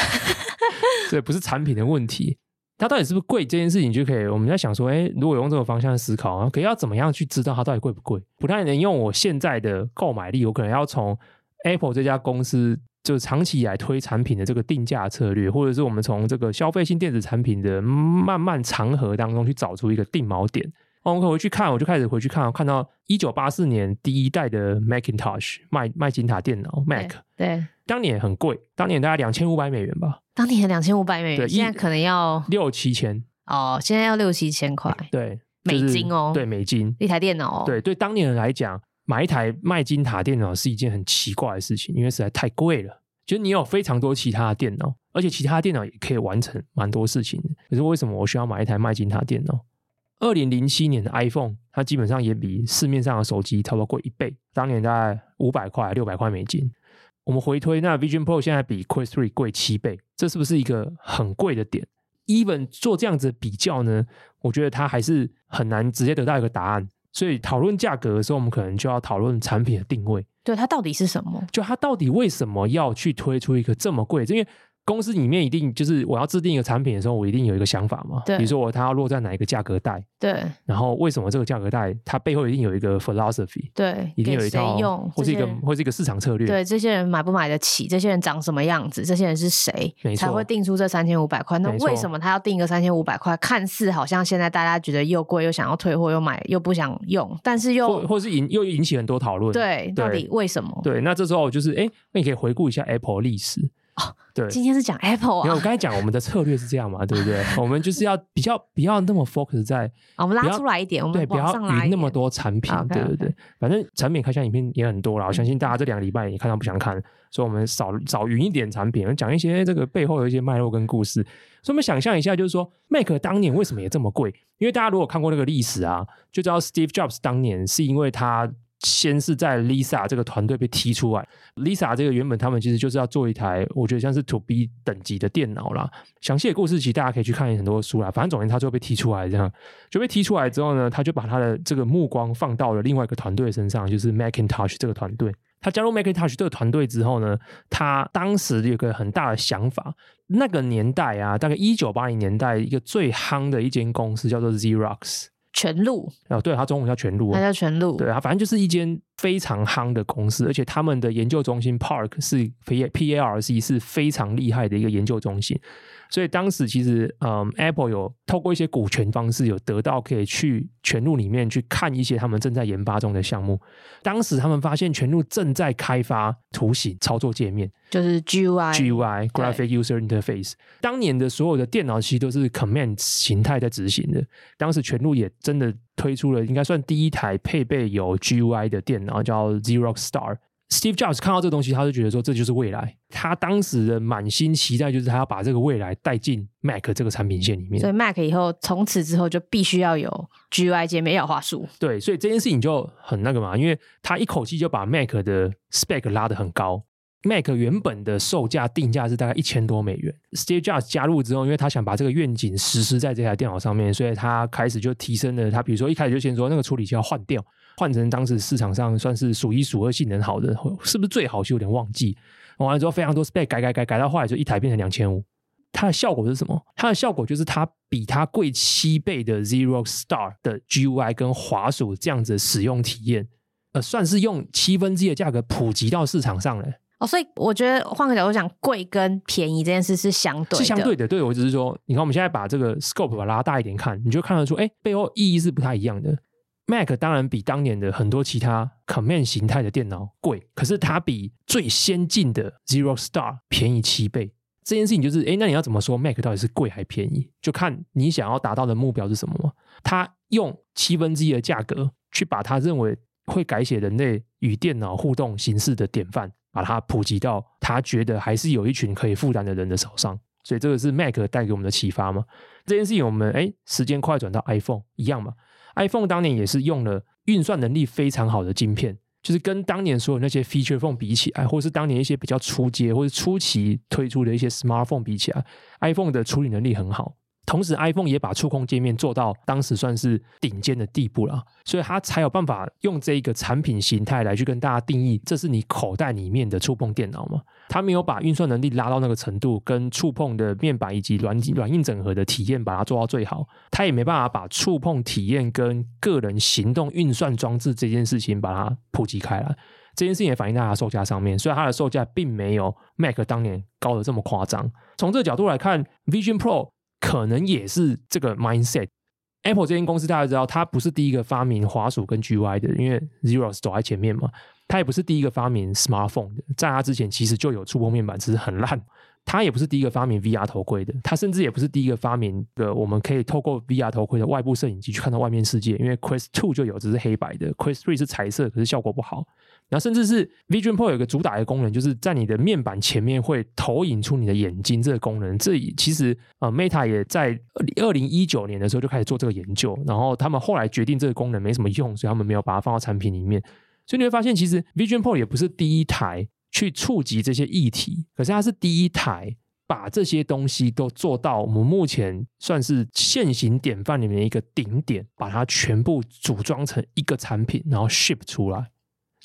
对，不是产品的问题。它到底是不是贵这件事情，就可以我们在想说，哎，如果用这个方向思考，可以要怎么样去知道它到底贵不贵？不太能用我现在的购买力，我可能要从 Apple 这家公司。就是长期以来推产品的这个定价策略，或者是我们从这个消费性电子产品的漫漫长河当中去找出一个定锚点。我们可回去看，我就开始回去看，看到一九八四年第一代的 Macintosh 麦麦金塔电脑 Mac，对，对，当年很贵，当年大概两千五百美元吧。当年两千五百美元，现在可能要六七千。哦，现在要六七千块，对，美金哦，对，美金。一台电脑哦，对，对，当年人来讲，买一台麦金塔电脑是一件很奇怪的事情，因为实在太贵了。就你有非常多其他的电脑，而且其他电脑也可以完成蛮多事情。可是为什么我需要买一台麦金塔电脑？二零零七年的 iPhone，它基本上也比市面上的手机差不多贵一倍，当年大概五百块、六百块美金。我们回推，那 Vision Pro 现在比 Quest 3贵七倍，这是不是一个很贵的点？Even 做这样子比较呢，我觉得它还是很难直接得到一个答案。所以讨论价格的时候，我们可能就要讨论产品的定位。对，它到底是什么？就它到底为什么要去推出一个这么贵？因为公司里面一定就是我要制定一个产品的时候，我一定有一个想法嘛。对，比如说我它要落在哪一个价格带。对。然后为什么这个价格带它背后一定有一个 philosophy？对，一定有一套用，或是一个或是一个市场策略。对，这些人买不买得起？这些人长什么样子？这些人是谁？没错。才会定出这三千五百块？那为什么他要定一个三千五百块？看似好像现在大家觉得又贵，又想要退货，又买又不想用，但是又或或是引又引起很多讨论。对，到底为什么？对，那这时候就是哎，那你可以回顾一下 Apple 历史。哦，对，今天是讲 Apple 啊。因为我刚才讲我们的策略是这样嘛，对不对？我们就是要比较不要那么 focus 在，我们拉出来一点，我们对，不要云那么多产品，对对对。反正产品开箱影片也很多了，我相信大家这两个礼拜也看到不想看，所以我们少少云一点产品，讲一些这个背后的一些脉络跟故事。所以我们想象一下，就是说 Mac 当年为什么也这么贵？因为大家如果看过那个历史啊，就知道 Steve Jobs 当年是因为他。先是在 Lisa 这个团队被踢出来，Lisa 这个原本他们其实就是要做一台，我觉得像是 To B 等级的电脑啦。详细的故事其实大家可以去看很多书啦。反正总之他就被踢出来，这样就被踢出来之后呢，他就把他的这个目光放到了另外一个团队身上，就是 Macintosh 这个团队。他加入 Macintosh 这个团队之后呢，他当时有个很大的想法。那个年代啊，大概一九八零年代，一个最夯的一间公司叫做 Xerox。全路哦，对，它中文叫全录，它叫全路，对啊，反正就是一间非常夯的公司，而且他们的研究中心 Park 是 P P A R C 是非常厉害的一个研究中心。所以当时其实，嗯，Apple 有透过一些股权方式，有得到可以去全路里面去看一些他们正在研发中的项目。当时他们发现全路正在开发图形操作界面，就是 GUI、GUI Graphic User Interface。当年的所有的电脑其实都是 Command 形态在执行的。当时全路也真的推出了，应该算第一台配备有 GUI 的电脑，叫 Xerox Star。Steve Jobs 看到这个东西，他就觉得说这就是未来。他当时的满心期待就是他要把这个未来带进 Mac 这个产品线里面。所以 Mac 以后从此之后就必须要有 GUI 界面，要话术。对，所以这件事情就很那个嘛，因为他一口气就把 Mac 的 spec 拉得很高。Mac 原本的售价定价是大概一千多美元。Steve Jobs 加入之后，因为他想把这个愿景实施在这台电脑上面，所以他开始就提升了他，比如说一开始就先说那个处理器要换掉。换成当时市场上算是数一数二性能好的，是不是最好？就有点忘记。完了之后，非常多 spec 改改改改到后来就一台变成两千五。它的效果是什么？它的效果就是它比它贵七倍的 Xerox Star 的 GUI 跟滑鼠这样子的使用体验，呃，算是用七分之一的价格普及到市场上了。哦，所以我觉得换个角度讲，贵跟便宜这件事是相对的，是相对的。对，我只是说，你看我们现在把这个 scope 把它拉大一点看，你就看得出，哎，背后意义是不太一样的。Mac 当然比当年的很多其他 Command 形态的电脑贵，可是它比最先进的 Zero Star 便宜七倍。这件事情就是，哎，那你要怎么说 Mac 到底是贵还便宜？就看你想要达到的目标是什么嘛。他用七分之一的价格去把他认为会改写人类与电脑互动形式的典范，把它普及到他觉得还是有一群可以负担的人的手上。所以这个是 Mac 带给我们的启发吗。这件事情我们哎，时间快转到 iPhone 一样嘛。iPhone 当年也是用了运算能力非常好的晶片，就是跟当年所有那些 Feature Phone 比起来，或是当年一些比较初阶或者初期推出的一些 Smartphone 比起来，iPhone 的处理能力很好。同时，iPhone 也把触控界面做到当时算是顶尖的地步了，所以它才有办法用这一个产品形态来去跟大家定义，这是你口袋里面的触碰电脑嘛？它没有把运算能力拉到那个程度，跟触碰的面板以及软软硬整合的体验把它做到最好，它也没办法把触碰体验跟个人行动运算装置这件事情把它普及开来。这件事情也反映在它的售价上面，所以它的售价并没有 Mac 当年高的这么夸张。从这个角度来看，Vision Pro。可能也是这个 mindset。Apple 这间公司大家知道，它不是第一个发明滑鼠跟 GUI 的，因为 Xerox 走在前面嘛。它也不是第一个发明 smartphone 的，在它之前其实就有触碰面板，只是很烂。它也不是第一个发明 VR 头盔的，它甚至也不是第一个发明的我们可以透过 VR 头盔的外部摄影机去看到外面世界，因为 Quest 2就有，只是黑白的，Quest 3是彩色，可是效果不好。然后甚至是 Vision Pro 有个主打的功能，就是在你的面板前面会投影出你的眼睛这个功能。这其实呃 Meta 也在二零一九年的时候就开始做这个研究，然后他们后来决定这个功能没什么用，所以他们没有把它放到产品里面。所以你会发现，其实 Vision Pro 也不是第一台去触及这些议题，可是它是第一台把这些东西都做到我们目前算是现行典范里面一个顶点，把它全部组装成一个产品，然后 ship 出来。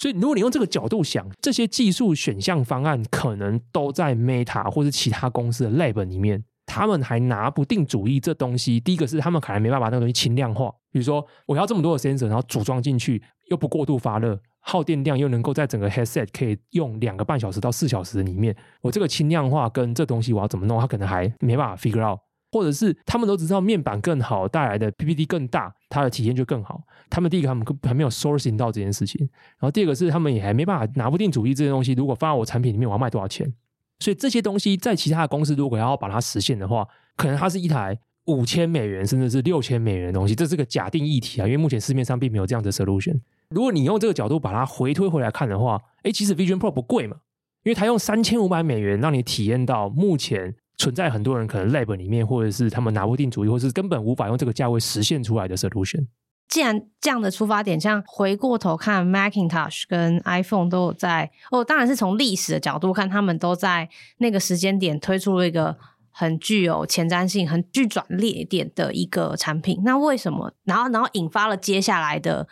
所以，如果你用这个角度想，这些技术选项方案可能都在 Meta 或者其他公司的 Lab 里面，他们还拿不定主意。这东西，第一个是他们可能没办法把那个东西轻量化，比如说我要这么多的 sensor，然后组装进去又不过度发热，耗电量又能够在整个 headset 可以用两个半小时到四小时里面，我这个轻量化跟这东西我要怎么弄，他可能还没办法 figure out。或者是他们都知道面板更好带来的 PPT 更大，它的体验就更好。他们第一个他们还没有 sourcing 到这件事情，然后第二个是他们也还没办法拿不定主意这些东西。如果放在我产品里面，我要卖多少钱？所以这些东西在其他的公司如果要把它实现的话，可能它是一台五千美元甚至是六千美元的东西。这是个假定议题啊，因为目前市面上并没有这样的 solution。如果你用这个角度把它回推回来看的话，哎，其实 Vision Pro 不贵嘛，因为它用三千五百美元让你体验到目前。存在很多人可能 lab 里面，或者是他们拿不定主意，或是根本无法用这个价位实现出来的 solution。既然这样的出发点，像回过头看 Macintosh 跟 iPhone 都有在哦，当然是从历史的角度看，他们都在那个时间点推出了一个很具有前瞻性、很具转捩点的一个产品。那为什么？然后，然后引发了接下来的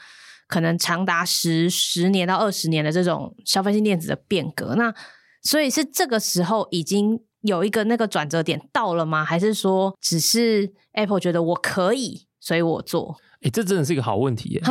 可能长达十十年到二十年的这种消费性电子的变革。那所以是这个时候已经。有一个那个转折点到了吗？还是说只是 Apple 觉得我可以，所以我做？哎、欸，这真的是一个好问题耶！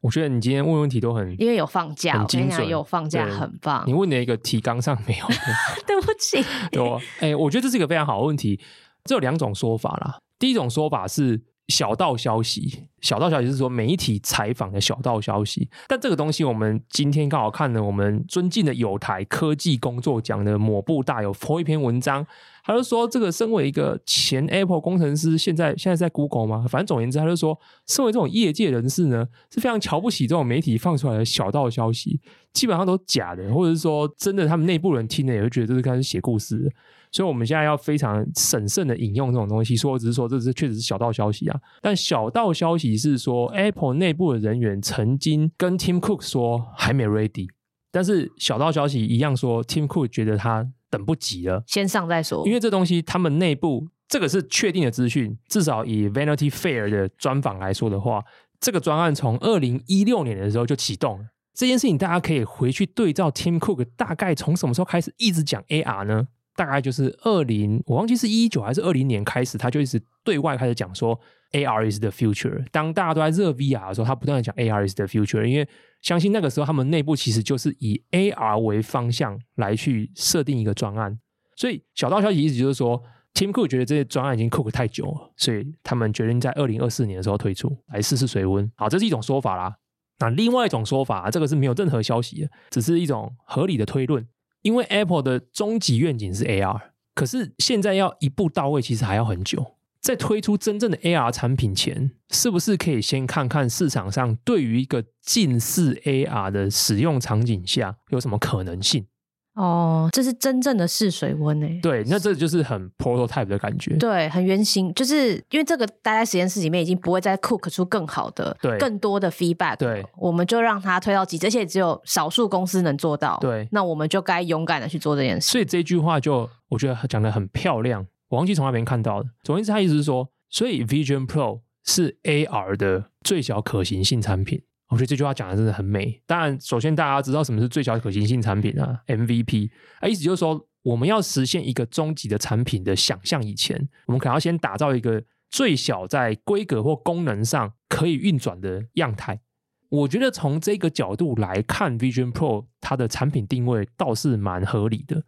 我觉得你今天问问题都很，因为有放假，很精准，有放假很棒。你问的一个提纲上没有？对不起。对啊，哎、欸，我觉得这是一个非常好的问题。这有两种说法啦。第一种说法是小道消息，小道消息是说媒体采访的小道消息。但这个东西，我们今天刚好看了我们尊敬的友台科技工作奖的抹布大有发一篇文章，他就说这个身为一个前 Apple 工程师，现在现在在 Google 吗？反正总言之，他就说，身为这种业界人士呢，是非常瞧不起这种媒体放出来的小道消息，基本上都假的，或者是说真的，他们内部人听了也会觉得这是开始写故事。所以，我们现在要非常审慎的引用这种东西，说只是说这是确实是小道消息啊。但小道消息是说，Apple 内部的人员曾经跟 Tim Cook 说还没 ready，但是小道消息一样说，Tim Cook 觉得他等不及了，先上再说。因为这东西他们内部这个是确定的资讯，至少以 Vanity Fair 的专访来说的话，这个专案从二零一六年的时候就启动了。这件事情大家可以回去对照 Tim Cook 大概从什么时候开始一直讲 AR 呢？大概就是二零，我忘记是一九还是二零年开始，他就一直对外开始讲说 AR is the future。当大家都在热 VR 的时候，他不断的讲 AR is the future，因为相信那个时候他们内部其实就是以 AR 为方向来去设定一个专案。所以小道消息意思就是说，Tim Cook 觉得这些专案已经 cook 太久了，所以他们决定在二零二四年的时候推出来试试水温。好，这是一种说法啦。那另外一种说法，这个是没有任何消息的，只是一种合理的推论。因为 Apple 的终极愿景是 AR，可是现在要一步到位，其实还要很久。在推出真正的 AR 产品前，是不是可以先看看市场上对于一个近似 AR 的使用场景下有什么可能性？哦，这是真正的试水温诶。对，那这就是很 prototype 的感觉。对，很原型，就是因为这个待在实验室里面已经不会再 cook 出更好的、对更多的 feedback。对，我们就让它推到极致，而且只有少数公司能做到。对，那我们就该勇敢的去做这件事。所以这句话就我觉得讲的很漂亮。我忘记从那边看到的。总之，他意思是说，所以 Vision Pro 是 AR 的最小可行性产品。我觉得这句话讲的真的很美。当然，首先大家知道什么是最小可行性产品啊？MVP 啊，意思就是说，我们要实现一个终极的产品的想象以前，我们可能要先打造一个最小在规格或功能上可以运转的样态。我觉得从这个角度来看，Vision Pro 它的产品定位倒是蛮合理的。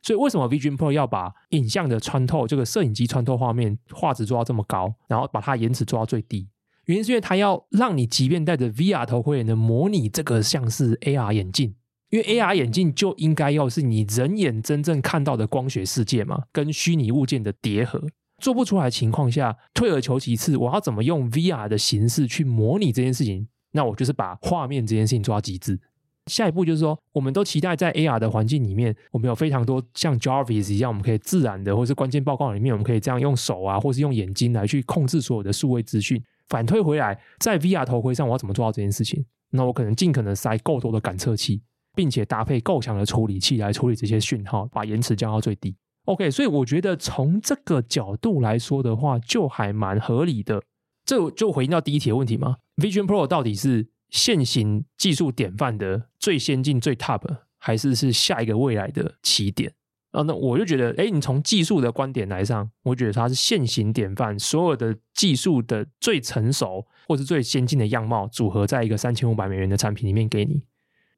所以为什么 Vision Pro 要把影像的穿透，这个摄影机穿透画面画质做到这么高，然后把它延迟做到最低？原因是因为它要让你即便戴着 VR 头盔也能模拟这个像是 AR 眼镜，因为 AR 眼镜就应该要是你人眼真正看到的光学世界嘛，跟虚拟物件的叠合。做不出来的情况下，退而求其次，我要怎么用 VR 的形式去模拟这件事情？那我就是把画面这件事情做到极致。下一步就是说，我们都期待在 AR 的环境里面，我们有非常多像 Jarvis 一样，我们可以自然的，或是关键报告里面，我们可以这样用手啊，或是用眼睛来去控制所有的数位资讯。反推回来，在 VR 头盔上，我要怎么做到这件事情？那我可能尽可能塞够多的感测器，并且搭配够强的处理器来处理这些讯号，把延迟降到最低。OK，所以我觉得从这个角度来说的话，就还蛮合理的。这就回应到第一题的问题吗？Vision Pro 到底是？现行技术典范的最先进、最 top，还是是下一个未来的起点啊？那我就觉得，哎，你从技术的观点来上，我觉得它是现行典范，所有的技术的最成熟或是最先进的样貌组合在一个三千五百美元的产品里面给你。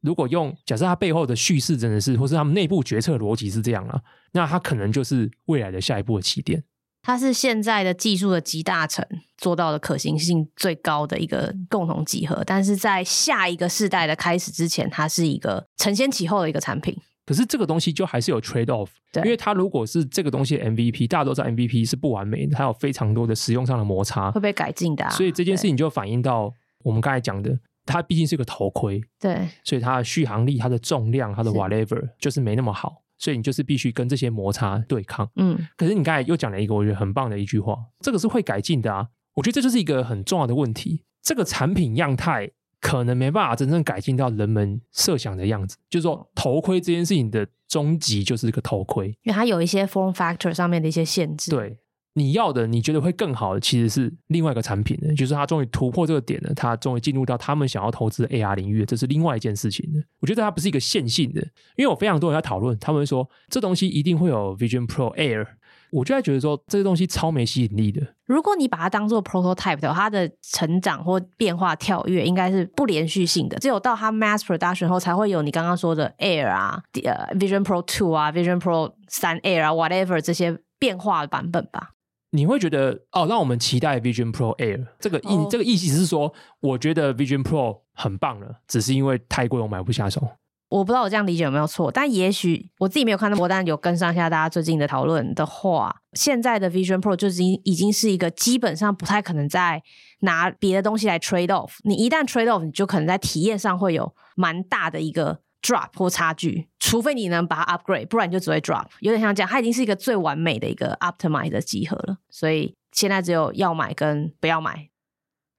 如果用假设它背后的叙事真的是，或是他们内部决策逻辑是这样啊，那它可能就是未来的下一步的起点。它是现在的技术的集大成做到的可行性最高的一个共同集合，但是在下一个世代的开始之前，它是一个承先启后的一个产品。可是这个东西就还是有 trade off，对，因为它如果是这个东西的 MVP，大家都知道 MVP 是不完美的，它有非常多的使用上的摩擦，会被改进的啊。所以这件事情就反映到我们刚才讲的，它毕竟是个头盔，对，所以它的续航力、它的重量、它的 whatever 是就是没那么好。所以你就是必须跟这些摩擦对抗，嗯。可是你刚才又讲了一个我觉得很棒的一句话，这个是会改进的啊。我觉得这就是一个很重要的问题。这个产品样态可能没办法真正改进到人们设想的样子，就是说头盔这件事情的终极就是一个头盔，因为它有一些 form factor 上面的一些限制。对。你要的，你觉得会更好的，其实是另外一个产品呢，就是它终于突破这个点了，它终于进入到他们想要投资的 AR 领域，这是另外一件事情的。我觉得它不是一个线性的，因为我非常多人在讨论，他们说这东西一定会有 Vision Pro Air，我就在觉得说这个东西超没吸引力的。如果你把它当做 prototype 的话，它的成长或变化跳跃应该是不连续性的，只有到它 mass production 后才会有你刚刚说的 Air 啊，呃 Vision Pro Two 啊，Vision Pro 三 Air 啊，whatever 这些变化的版本吧。你会觉得哦，让我们期待 Vision Pro Air 这个意、哦、这个意思是说，我觉得 Vision Pro 很棒了，只是因为太贵，我买不下手。我不知道我这样理解有没有错，但也许我自己没有看到过，但有跟上一下大家最近的讨论的话，现在的 Vision Pro 就已经已经是一个基本上不太可能再拿别的东西来 trade off。你一旦 trade off，你就可能在体验上会有蛮大的一个。drop 或差距，除非你能把它 upgrade，不然你就只会 drop。有点像这样，它已经是一个最完美的一个 optimize 的集合了。所以现在只有要买跟不要买。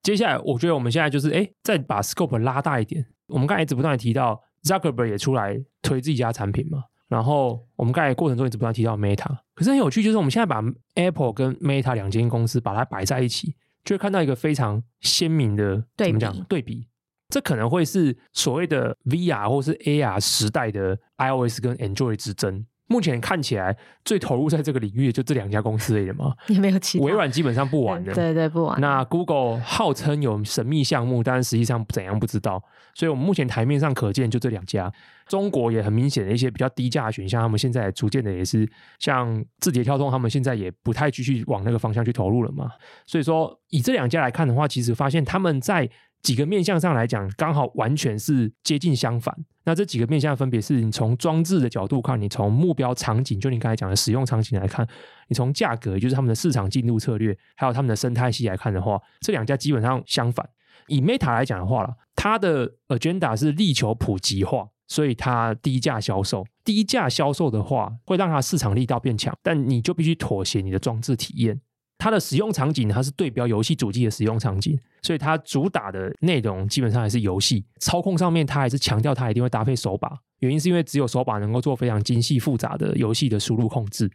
接下来，我觉得我们现在就是哎，再把 scope 拉大一点。我们刚才一直不断的提到 Zuckerberg 也出来推自己家产品嘛，然后我们刚才过程中一直不断提到 Meta。可是很有趣，就是我们现在把 Apple 跟 Meta 两间公司把它摆在一起，就会看到一个非常鲜明的怎么讲对比。这可能会是所谓的 VR 或是 AR 时代的 iOS 跟 Android 之争。目前看起来最投入在这个领域的就这两家公司而已嘛，也没有其他。微软基本上不玩的，对对不玩。那 Google 号称有神秘项目，但是实际上怎样不知道。所以我们目前台面上可见就这两家。中国也很明显的一些比较低价的选项，他们现在逐渐的也是像字节跳动，他们现在也不太继续往那个方向去投入了嘛。所以说以这两家来看的话，其实发现他们在几个面向上来讲，刚好完全是接近相反。那这几个面向分别是你从装置的角度看，你从目标场景，就你刚才讲的使用场景来看，你从价格，也就是他们的市场进入策略，还有他们的生态系来看的话，这两家基本上相反。以 Meta 来讲的话了，它的 agenda 是力求普及化，所以它低价销售。低价销售的话，会让它市场力道变强，但你就必须妥协你的装置体验。它的使用场景，它是对标游戏主机的使用场景，所以它主打的内容基本上还是游戏操控上面，它还是强调它一定会搭配手把。原因是因为只有手把能够做非常精细复杂的游戏的输入控制。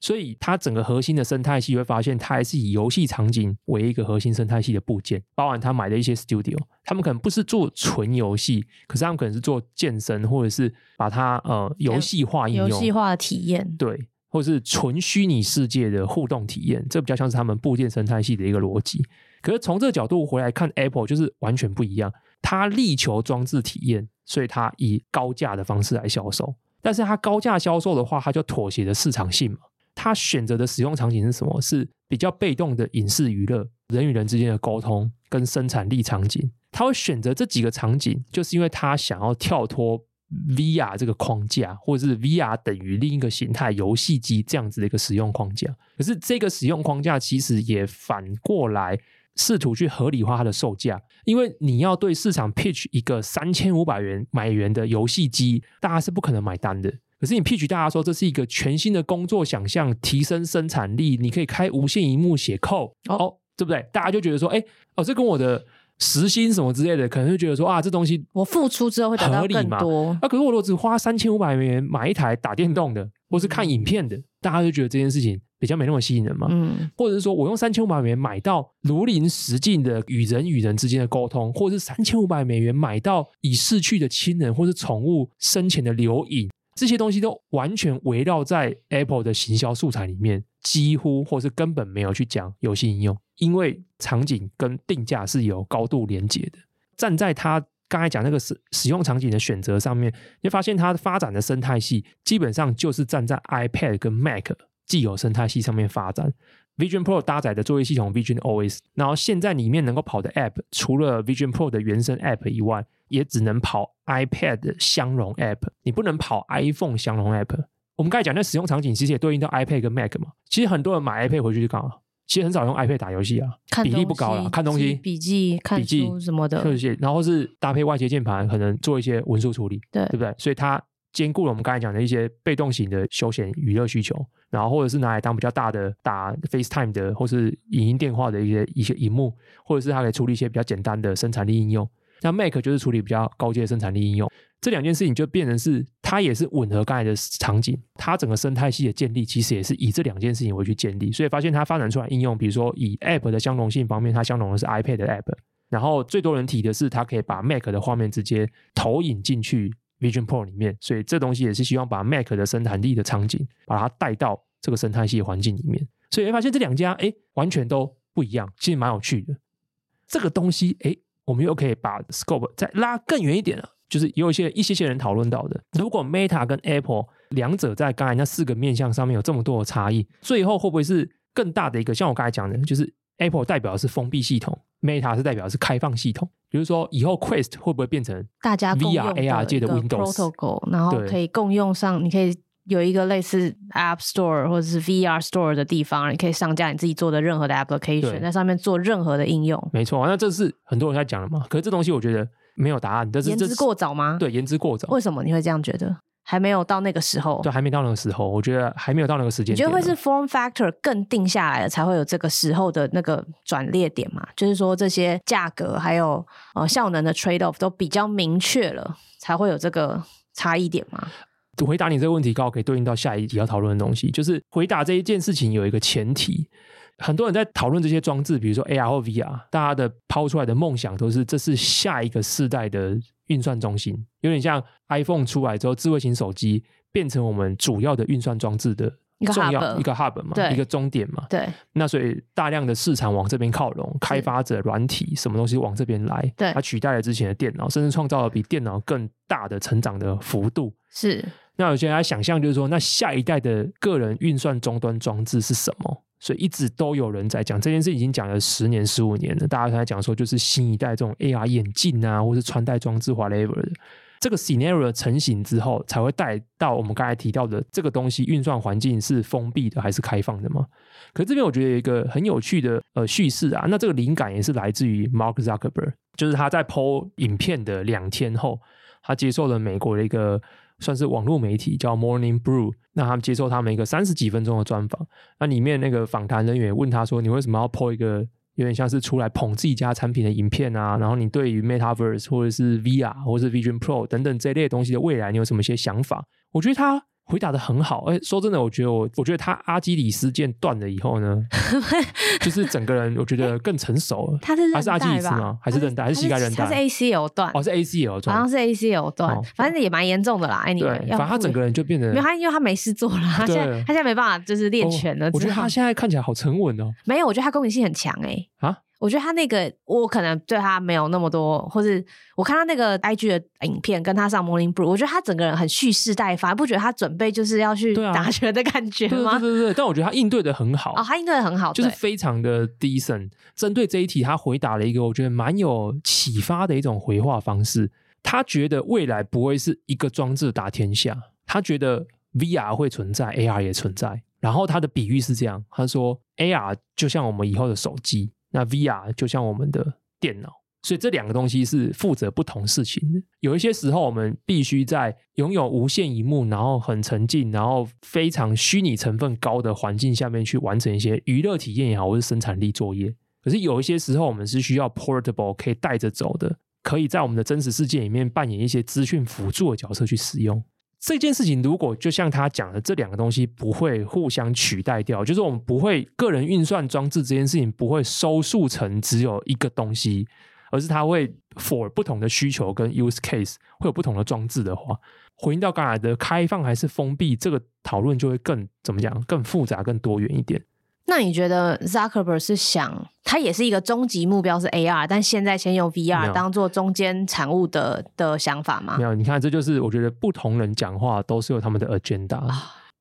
所以它整个核心的生态系会发现，它还是以游戏场景为一个核心生态系的部件，包含它买的一些 studio，他们可能不是做纯游戏，可是他们可能是做健身，或者是把它呃游戏化应用，游戏化的体验，对，或是纯虚拟世界的互动体验，这比较像是他们部件生态系的一个逻辑。可是从这个角度回来看，Apple 就是完全不一样，它力求装置体验，所以它以高价的方式来销售，但是它高价销售的话，它就妥协了市场性嘛。他选择的使用场景是什么？是比较被动的影视娱乐、人与人之间的沟通跟生产力场景。他会选择这几个场景，就是因为他想要跳脱 VR 这个框架，或者是 VR 等于另一个形态游戏机这样子的一个使用框架。可是这个使用框架其实也反过来试图去合理化它的售价，因为你要对市场 pitch 一个三千五百元买元的游戏机，大家是不可能买单的。可是你 pitch 大家说，这是一个全新的工作想象，提升生产力，你可以开无线荧幕写 code 哦，对不对？大家就觉得说，哎，哦，这跟我的时薪什么之类的，可能就觉得说啊，这东西我付出之后会得到更多。啊，可是我如果只花三千五百美元买一台打电动的，或是看影片的，嗯、大家就觉得这件事情比较没那么吸引人嘛。嗯，或者是说我用三千五百美元买到如临实境的与人与人之间的沟通，或者是三千五百美元买到已逝去的亲人或是宠物生前的留影。这些东西都完全围绕在 Apple 的行销素材里面，几乎或是根本没有去讲游戏应用，因为场景跟定价是有高度连结的。站在他刚才讲那个使使用场景的选择上面，你会发现它发展的生态系基本上就是站在 iPad 跟 Mac 既有生态系上面发展。Vision Pro 搭载的作业系统 Vision OS，然后现在里面能够跑的 App，除了 Vision Pro 的原生 App 以外，也只能跑 iPad 相容 App，你不能跑 iPhone 相容 App。我们刚才讲那使用场景，其实也对应到 iPad 跟 Mac 嘛。其实很多人买 iPad 回去就干嘛？其实很少用 iPad 打游戏啊，比例不高了。看东西、笔记、看书什么的，特写，然后是搭配外接键盘，可能做一些文书处理，对，对不对？所以它兼顾了我们刚才讲的一些被动型的休闲娱乐需求，然后或者是拿来当比较大的打 FaceTime 的，或是影音电话的一些一些荧幕，或者是它可以处理一些比较简单的生产力应用。那 Mac 就是处理比较高阶生产力应用，这两件事情就变成是它也是吻合刚才的场景，它整个生态系的建立其实也是以这两件事情为去建立，所以发现它发展出来应用，比如说以 App 的相容性方面，它相容的是 iPad 的 App，然后最多人提的是它可以把 Mac 的画面直接投影进去 Vision Pro 里面，所以这东西也是希望把 Mac 的生产力的场景把它带到这个生态系环境里面，所以会发现这两家哎完全都不一样，其实蛮有趣的，这个东西哎。我们又可以把 scope 再拉更远一点了，就是也有一些一些些人讨论到的，如果 Meta 跟 Apple 两者在刚才那四个面向上面有这么多的差异，最后会不会是更大的一个？像我刚才讲的，就是 Apple 代表的是封闭系统，Meta 是代表的是开放系统。比如说以后 Quest 会不会变成大家 VR AR 界的 Windows 然后可以共用上，你可以。有一个类似 App Store 或者是 VR Store 的地方，你可以上架你自己做的任何的 application，在上面做任何的应用。没错，那这是很多人在讲的嘛。可是这东西我觉得没有答案，但是言之过早吗？对，言之过早。为什么你会这样觉得？还没有到那个时候？对，还没到那个时候。我觉得还没有到那个时间。你觉得会是 Form Factor 更定下来了，才会有这个时候的那个转捩点嘛？就是说这些价格还有呃效能的 trade off 都比较明确了，才会有这个差异点吗？回答你这个问题，刚好可以对应到下一题要讨论的东西，就是回答这一件事情有一个前提。很多人在讨论这些装置，比如说 AR 或 VR，大家的抛出来的梦想都是这是下一个世代的运算中心，有点像 iPhone 出来之后，智慧型手机变成我们主要的运算装置的重要一个 hub 嘛，一个终点嘛。对。那所以大量的市场往这边靠拢，开发者软体什么东西往这边来，对，它取代了之前的电脑，甚至创造了比电脑更大的成长的幅度。是。那有些人想象，就是说，那下一代的个人运算终端装置是什么？所以一直都有人在讲这件事，已经讲了十年、十五年了。大家在讲说，就是新一代这种 AR 眼镜啊，或是穿戴装置，whatever 的这个 scenario 成型之后，才会带到我们刚才提到的这个东西运算环境是封闭的还是开放的吗？可是这边我觉得有一个很有趣的呃叙事啊，那这个灵感也是来自于 Mark Zuckerberg，就是他在 PO 影片的两天后，他接受了美国的一个。算是网络媒体叫 Morning Brew，那他们接受他们一个三十几分钟的专访，那里面那个访谈人员问他说：“你为什么要 po 一个有点像是出来捧自己家产品的影片啊？然后你对于 Metaverse 或者是 VR 或者是 Vision Pro 等等这类东西的未来，你有什么一些想法？”我觉得他回答的很好。哎，说真的，我觉得我我觉得他阿基里斯腱断了以后呢，就是整个人我觉得更成熟了。他是还是阿基里斯吗？还是韧带？还是膝盖韧带？他是 ACL 断哦，是 ACL 断，好像是 ACL 断，反正也蛮严重的啦。Anyway，对，反正他整个人就变得，没有他因为他没事做了，他现在他现在没办法就是练拳了。我觉得他现在看起来好沉稳哦。没有，我觉得他攻击性很强哎。啊？我觉得他那个，我可能对他没有那么多，或是我看他那个 IG 的影片，跟他上 Morning Brew，我觉得他整个人很蓄势待发，不觉得他准备就是要去打拳的感觉吗？对对对对，但我觉得他应对的很好哦，他应对的很好，就是非常的 decent。针对这一题，他回答了一个我觉得蛮有启发的一种回话方式。他觉得未来不会是一个装置打天下，他觉得 VR 会存在，AR 也存在。然后他的比喻是这样，他说 AR 就像我们以后的手机。那 VR 就像我们的电脑，所以这两个东西是负责不同事情的。有一些时候，我们必须在拥有无限萤幕，然后很沉浸，然后非常虚拟成分高的环境下面去完成一些娱乐体验也好，或是生产力作业。可是有一些时候，我们是需要 portable 可以带着走的，可以在我们的真实世界里面扮演一些资讯辅助的角色去使用。这件事情如果就像他讲的，这两个东西不会互相取代掉，就是我们不会个人运算装置这件事情不会收束成只有一个东西，而是它会 for 不同的需求跟 use case 会有不同的装置的话，回应到刚才的开放还是封闭，这个讨论就会更怎么讲，更复杂、更多元一点。那你觉得 Zuckerberg 是想，他也是一个终极目标是 AR，但现在先用 VR 当做中间产物的的想法吗？没有，你看，这就是我觉得不同人讲话都是有他们的 agenda。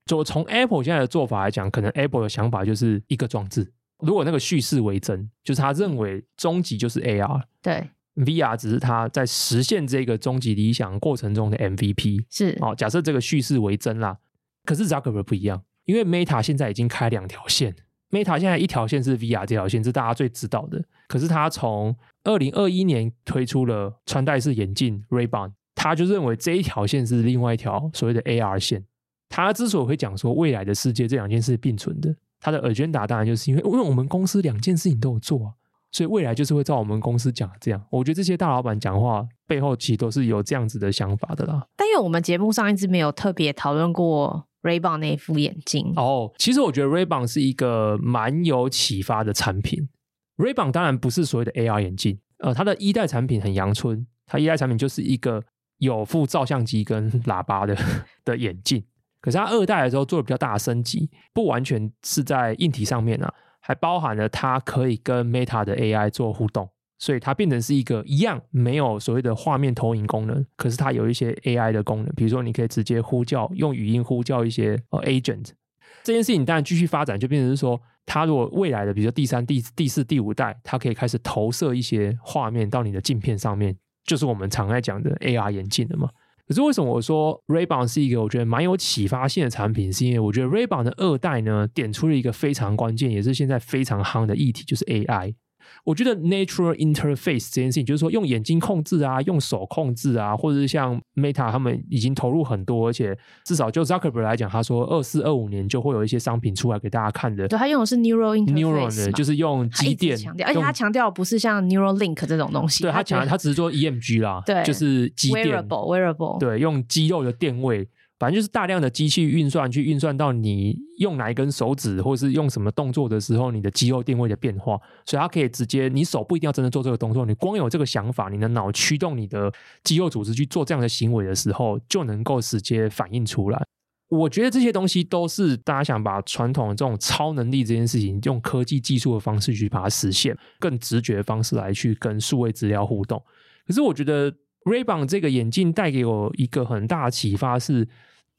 就从 Apple 现在的做法来讲，可能 Apple 的想法就是一个装置。如果那个叙事为真，就是他认为终极就是 AR，对，VR 只是他在实现这个终极理想过程中的 MVP。是哦，假设这个叙事为真啦，可是 Zuckerberg 不一样，因为 Meta 现在已经开两条线。Meta 现在一条线是 VR 这条线，是大家最知道的。可是他从二零二一年推出了穿戴式眼镜 Ray-Ban，他就认为这一条线是另外一条所谓的 AR 线。他之所以会讲说未来的世界这两件事并存的，他的 agenda 当然就是因为因为我们公司两件事情都有做啊，所以未来就是会照我们公司讲这样。我觉得这些大老板讲话背后其实都是有这样子的想法的啦。但因为我们节目上一直没有特别讨论过。Ray-Ban 那副眼镜哦，其实我觉得 Ray-Ban 是一个蛮有启发的产品。Ray-Ban 当然不是所谓的 AR 眼镜，呃，它的一代产品很阳春，它一代产品就是一个有副照相机跟 喇叭的的眼镜。可是它二代的时候做了比较大的升级，不完全是在硬体上面啊，还包含了它可以跟 Meta 的 AI 做互动。所以它变成是一个一样没有所谓的画面投影功能，可是它有一些 AI 的功能，比如说你可以直接呼叫，用语音呼叫一些呃 agent。这件事情当然继续发展，就变成是说，它如果未来的，比如说第三、第第四、第五代，它可以开始投射一些画面到你的镜片上面，就是我们常在讲的 AR 眼镜了嘛。可是为什么我说 Ray-Ban 是一个我觉得蛮有启发性的产品？是因为我觉得 Ray-Ban 的二代呢，点出了一个非常关键，也是现在非常夯的议题，就是 AI。我觉得 natural interface 这件事情，就是说用眼睛控制啊，用手控制啊，或者是像 Meta 他们已经投入很多，而且至少就 Zuckerberg 来讲，他说二四二五年就会有一些商品出来给大家看的。对，他用的是 neural interface，呢就是用机电，强调，而且他强调不是像 neural link 这种东西。对他强调，他只是做 EMG 啦，对，就是机电 wearable wearable，对，用肌肉的电位。反正就是大量的机器运算，去运算到你用哪一根手指，或者是用什么动作的时候，你的肌肉定位的变化，所以它可以直接，你手不一定要真的做这个动作，你光有这个想法，你的脑驱动你的肌肉组织去做这样的行为的时候，就能够直接反映出来。我觉得这些东西都是大家想把传统的这种超能力这件事情，用科技技术的方式去把它实现，更直觉的方式来去跟数位资料互动。可是我觉得 Ray-Ban 这个眼镜带给我一个很大的启发是。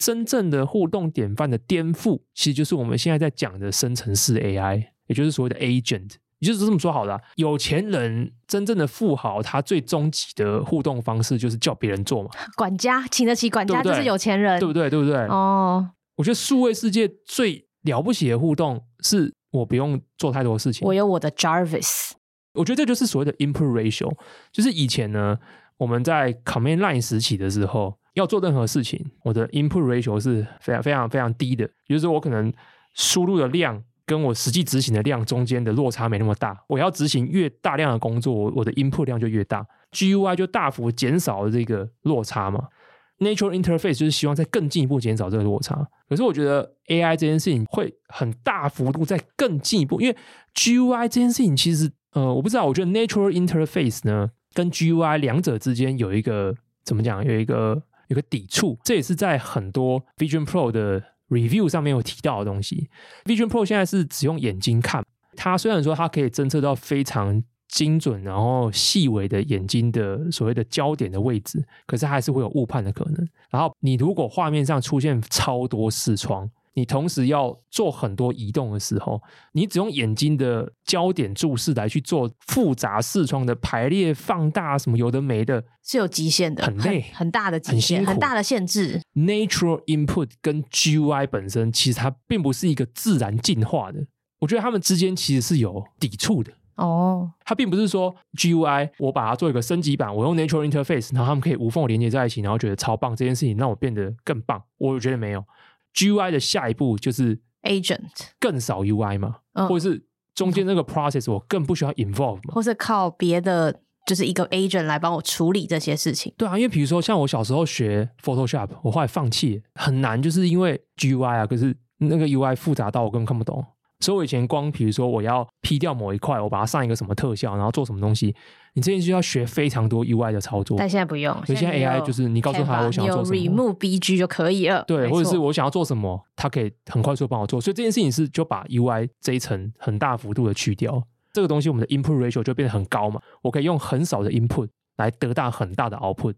真正的互动典范的颠覆，其实就是我们现在在讲的生成式 AI，也就是所谓的 agent。也就是这么说好了，有钱人真正的富豪，他最终极的互动方式就是叫别人做嘛。管家请得起管家就是有钱人，对不对？对不对？哦，我觉得数位世界最了不起的互动，是我不用做太多事情，我有我的 Jarvis。我觉得这就是所谓的 input ratio，就是以前呢，我们在 command line 时期的时候。要做任何事情，我的 input ratio 是非常非常非常低的，也就是说，我可能输入的量跟我实际执行的量中间的落差没那么大。我要执行越大量的工作，我的 input 量就越大，GUI 就大幅减少了这个落差嘛。Natural Interface 就是希望再更进一步减少这个落差。可是我觉得 AI 这件事情会很大幅度再更进一步，因为 GUI 这件事情其实呃，我不知道，我觉得 Natural Interface 呢跟 GUI 两者之间有一个怎么讲，有一个有个抵触，这也是在很多 Vision Pro 的 review 上面有提到的东西。Vision Pro 现在是只用眼睛看，它虽然说它可以侦测到非常精准，然后细微的眼睛的所谓的焦点的位置，可是还是会有误判的可能。然后你如果画面上出现超多视窗，你同时要做很多移动的时候，你只用眼睛的焦点注视来去做复杂视窗的排列、放大什么有的没的，是有极限的，很累，很，很大的极限，很，很大的限制。Natural input 跟 GUI 本身其实它并不是一个自然进化的，我觉得它们之间其实是有抵触的。哦，它并不是说 GUI 我把它做一个升级版，我用 Natural Interface，然后它们可以无缝连接在一起，然后觉得超棒，这件事情让我变得更棒。我觉得没有，GUI 的下一步就是 Agent 更少 UI 嘛，嗯、或者是中间那个 process 我更不需要 involve 嘛，或是靠别的就是一个 Agent 来帮我处理这些事情。对啊，因为比如说像我小时候学 Photoshop，我后来放弃，很难，就是因为 GUI 啊，可是那个 UI 复杂到我根本看不懂。所以我以前光比如说我要 P 掉某一块，我把它上一个什么特效，然后做什么东西，你这件就要学非常多 UI 的操作。但现在不用，所以现在 AI 就是你告诉他我想要做什么，Remove BG 就可以了。对，或者是我想要做什么，它可以很快速帮我做。所以这件事情是就把 UI 这一层很大幅度的去掉，这个东西我们的 Input Ratio 就变得很高嘛。我可以用很少的 Input 来得到很大的 Output。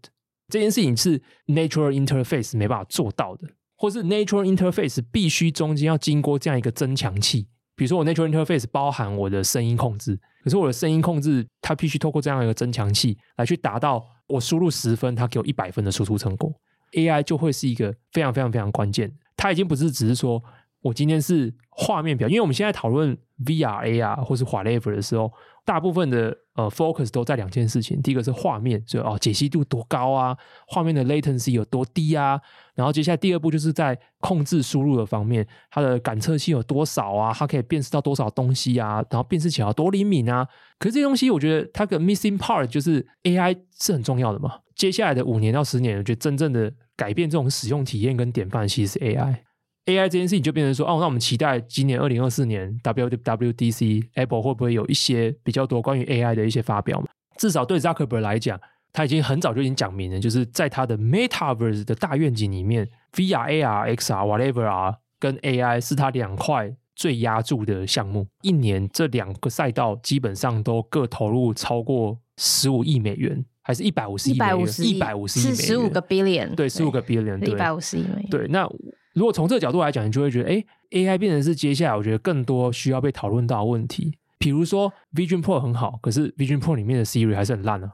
这件事情是 Natural Interface 没办法做到的，或是 Natural Interface 必须中间要经过这样一个增强器。比如说，我 Natural Interface 包含我的声音控制，可是我的声音控制它必须透过这样一个增强器来去达到我输入十分，它给我一百分的输出成果。AI 就会是一个非常非常非常关键，它已经不是只是说我今天是画面表，因为我们现在讨论 VR、AR 或是 whatever 的时候。大部分的呃 focus 都在两件事情，第一个是画面，所以哦解析度多高啊，画面的 latency 有多低啊，然后接下来第二步就是在控制输入的方面，它的感测器有多少啊，它可以辨识到多少东西啊，然后辨识起来多灵敏啊。可是这些东西，我觉得它的 missing part 就是 AI 是很重要的嘛。接下来的五年到十年，我觉得真正的改变这种使用体验跟典范，其实是 AI。AI 这件事情就变成说，哦，那我们期待今年二零二四年 WWDC Apple 会不会有一些比较多关于 AI 的一些发表嘛？至少对 Zuckerberg 来讲，他已经很早就已经讲明了，就是在他的 Metaverse 的大愿景里面，VR、AR、XR、Whatever 啊，跟 AI 是他两块最压住的项目。一年这两个赛道基本上都各投入超过十五亿美元，还是一百五十亿美元？一百五十亿，是十五个 billion，对，十五个 billion，对，一百五十亿美元。对，那。如果从这个角度来讲，你就会觉得，哎，AI 变成是接下来我觉得更多需要被讨论到的问题。比如说，Vision Pro 很好，可是 Vision Pro 里面的 Siri 还是很烂啊。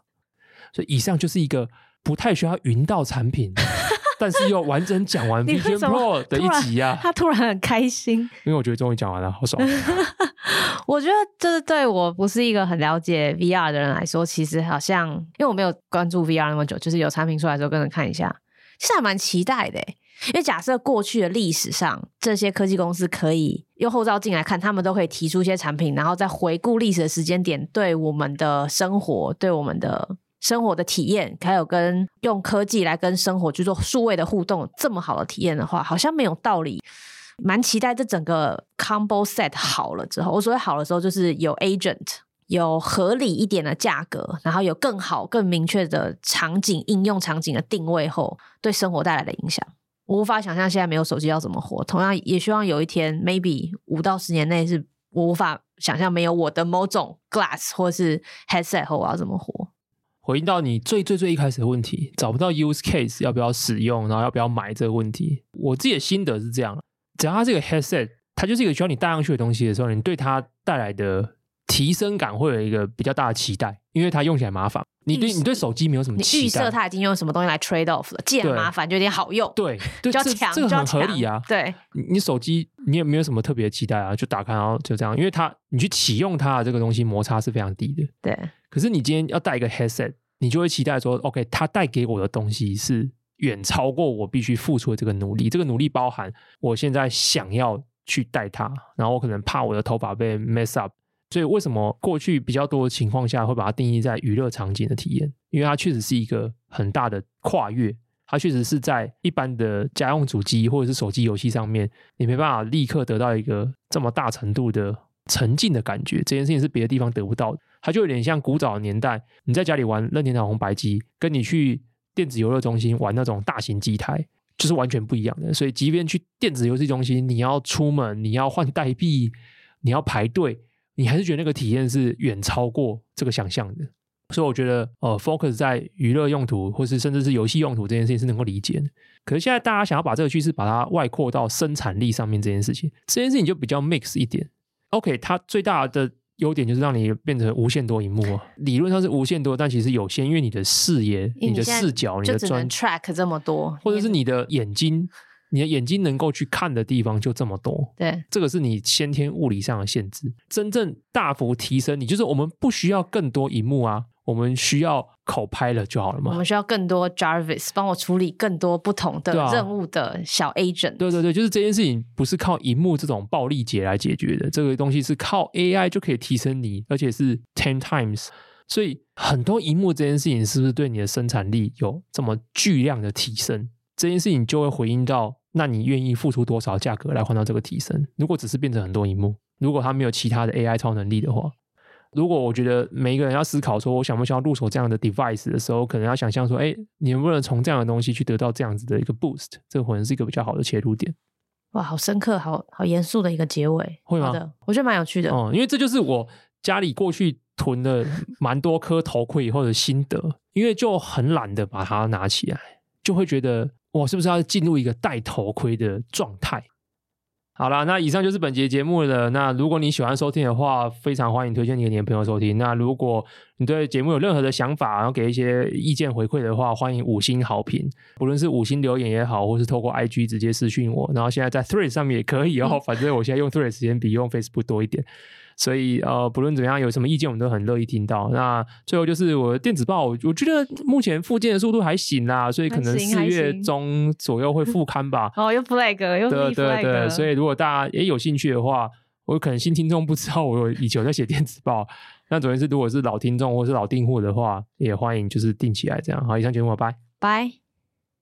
所以以上就是一个不太需要云到产品，但是又完整讲完 Vision Pro 的一集啊。他突然很开心，因为我觉得终于讲完了，好爽。我觉得这对我不是一个很了解 VR 的人来说，其实好像因为我没有关注 VR 那么久，就是有产品出来的时候跟着看一下，其实还蛮期待的。因为假设过去的历史上，这些科技公司可以用后照镜来看，他们都可以提出一些产品，然后再回顾历史的时间点，对我们的生活、对我们的生活的体验，还有跟用科技来跟生活去做数位的互动，这么好的体验的话，好像没有道理。蛮期待这整个 combo set 好了之后，我所谓好的时候，就是有 agent，有合理一点的价格，然后有更好、更明确的场景应用场景的定位后，对生活带来的影响。我无法想象现在没有手机要怎么活。同样，也希望有一天，maybe 五到十年内，是我无法想象没有我的某种 glass 或是 headset 后，我要怎么活。回应到你最最最一开始的问题，找不到 use case 要不要使用，然后要不要买这个问题，我自己的心得是这样：只要它这个 headset，它就是一个需要你戴上去的东西的时候，你对它带来的提升感会有一个比较大的期待，因为它用起来麻烦。你对你对手机没有什么期待？你预设它已经用什么东西来 trade off 了？既然麻烦，就有点好用。对，比较强，这个很合理啊。对，你手机你也没有什么特别的期待啊，就打开然后就这样，因为它你去启用它的这个东西摩擦是非常低的。对。可是你今天要带一个 headset，你就会期待说，OK，它带给我的东西是远超过我必须付出的这个努力。这个努力包含我现在想要去戴它，然后我可能怕我的头发被 mess up。所以为什么过去比较多的情况下会把它定义在娱乐场景的体验？因为它确实是一个很大的跨越，它确实是在一般的家用主机或者是手机游戏上面，你没办法立刻得到一个这么大程度的沉浸的感觉。这件事情是别的地方得不到的。它就有点像古早的年代，你在家里玩任天堂红白机，跟你去电子游乐中心玩那种大型机台，就是完全不一样的。所以，即便去电子游戏中心，你要出门，你要换代币，你要排队，你还是觉得那个体验是远超过这个想象的。所以，我觉得，呃，focus 在娱乐用途，或是甚至是游戏用途这件事情是能够理解的。可是现在大家想要把这个趋势把它外扩到生产力上面，这件事情，这件事情就比较 mix 一点。OK，它最大的。优点就是让你变成无限多荧幕啊，理论上是无限多，但其实有限，因为你的视野、你的视角、你的专 track 这么多，或者是你的眼睛，你的眼睛能够去看的地方就这么多。对，这个是你先天物理上的限制。真正大幅提升你，就是我们不需要更多荧幕啊。我们需要 Copilot 就好了嘛？我们需要更多 Jarvis 帮我处理更多不同的任务的小 agent。对啊。对对对，就是这件事情不是靠荧幕这种暴力节来解决的，这个东西是靠 AI 就可以提升你，而且是 ten times。所以很多荧幕这件事情是不是对你的生产力有这么巨量的提升？这件事情就会回应到，那你愿意付出多少价格来换到这个提升？如果只是变成很多荧幕，如果它没有其他的 AI 超能力的话。如果我觉得每一个人要思考说，我想不想要入手这样的 device 的时候，可能要想象说，哎，你能不能从这样的东西去得到这样子的一个 boost？这可能是一个比较好的切入点。哇，好深刻，好好严肃的一个结尾，会吗？的，我觉得蛮有趣的。哦、嗯，因为这就是我家里过去囤了蛮多颗头盔以后的心得，因为就很懒得把它拿起来，就会觉得我是不是要进入一个戴头盔的状态？好了，那以上就是本节节目了。那如果你喜欢收听的话，非常欢迎推荐给你的朋友收听。那如果你对节目有任何的想法，然后给一些意见回馈的话，欢迎五星好评，不论是五星留言也好，或是透过 IG 直接私讯我。然后现在在 Threads 上面也可以哦，反正我现在用 Threads 时间比用 Facebook 多一点。所以呃，不论怎么样，有什么意见，我们都很乐意听到。那最后就是我的电子报，我觉得目前复健的速度还行啦，所以可能四月中左右会复刊吧。哦，又 flag，又。对对对，所以如果大家也有兴趣的话，我可能新听众不知道我有以前有在写电子报。那总之是，如果是老听众或是老订户的话，也欢迎就是订起来这样。好，以上节目，拜拜。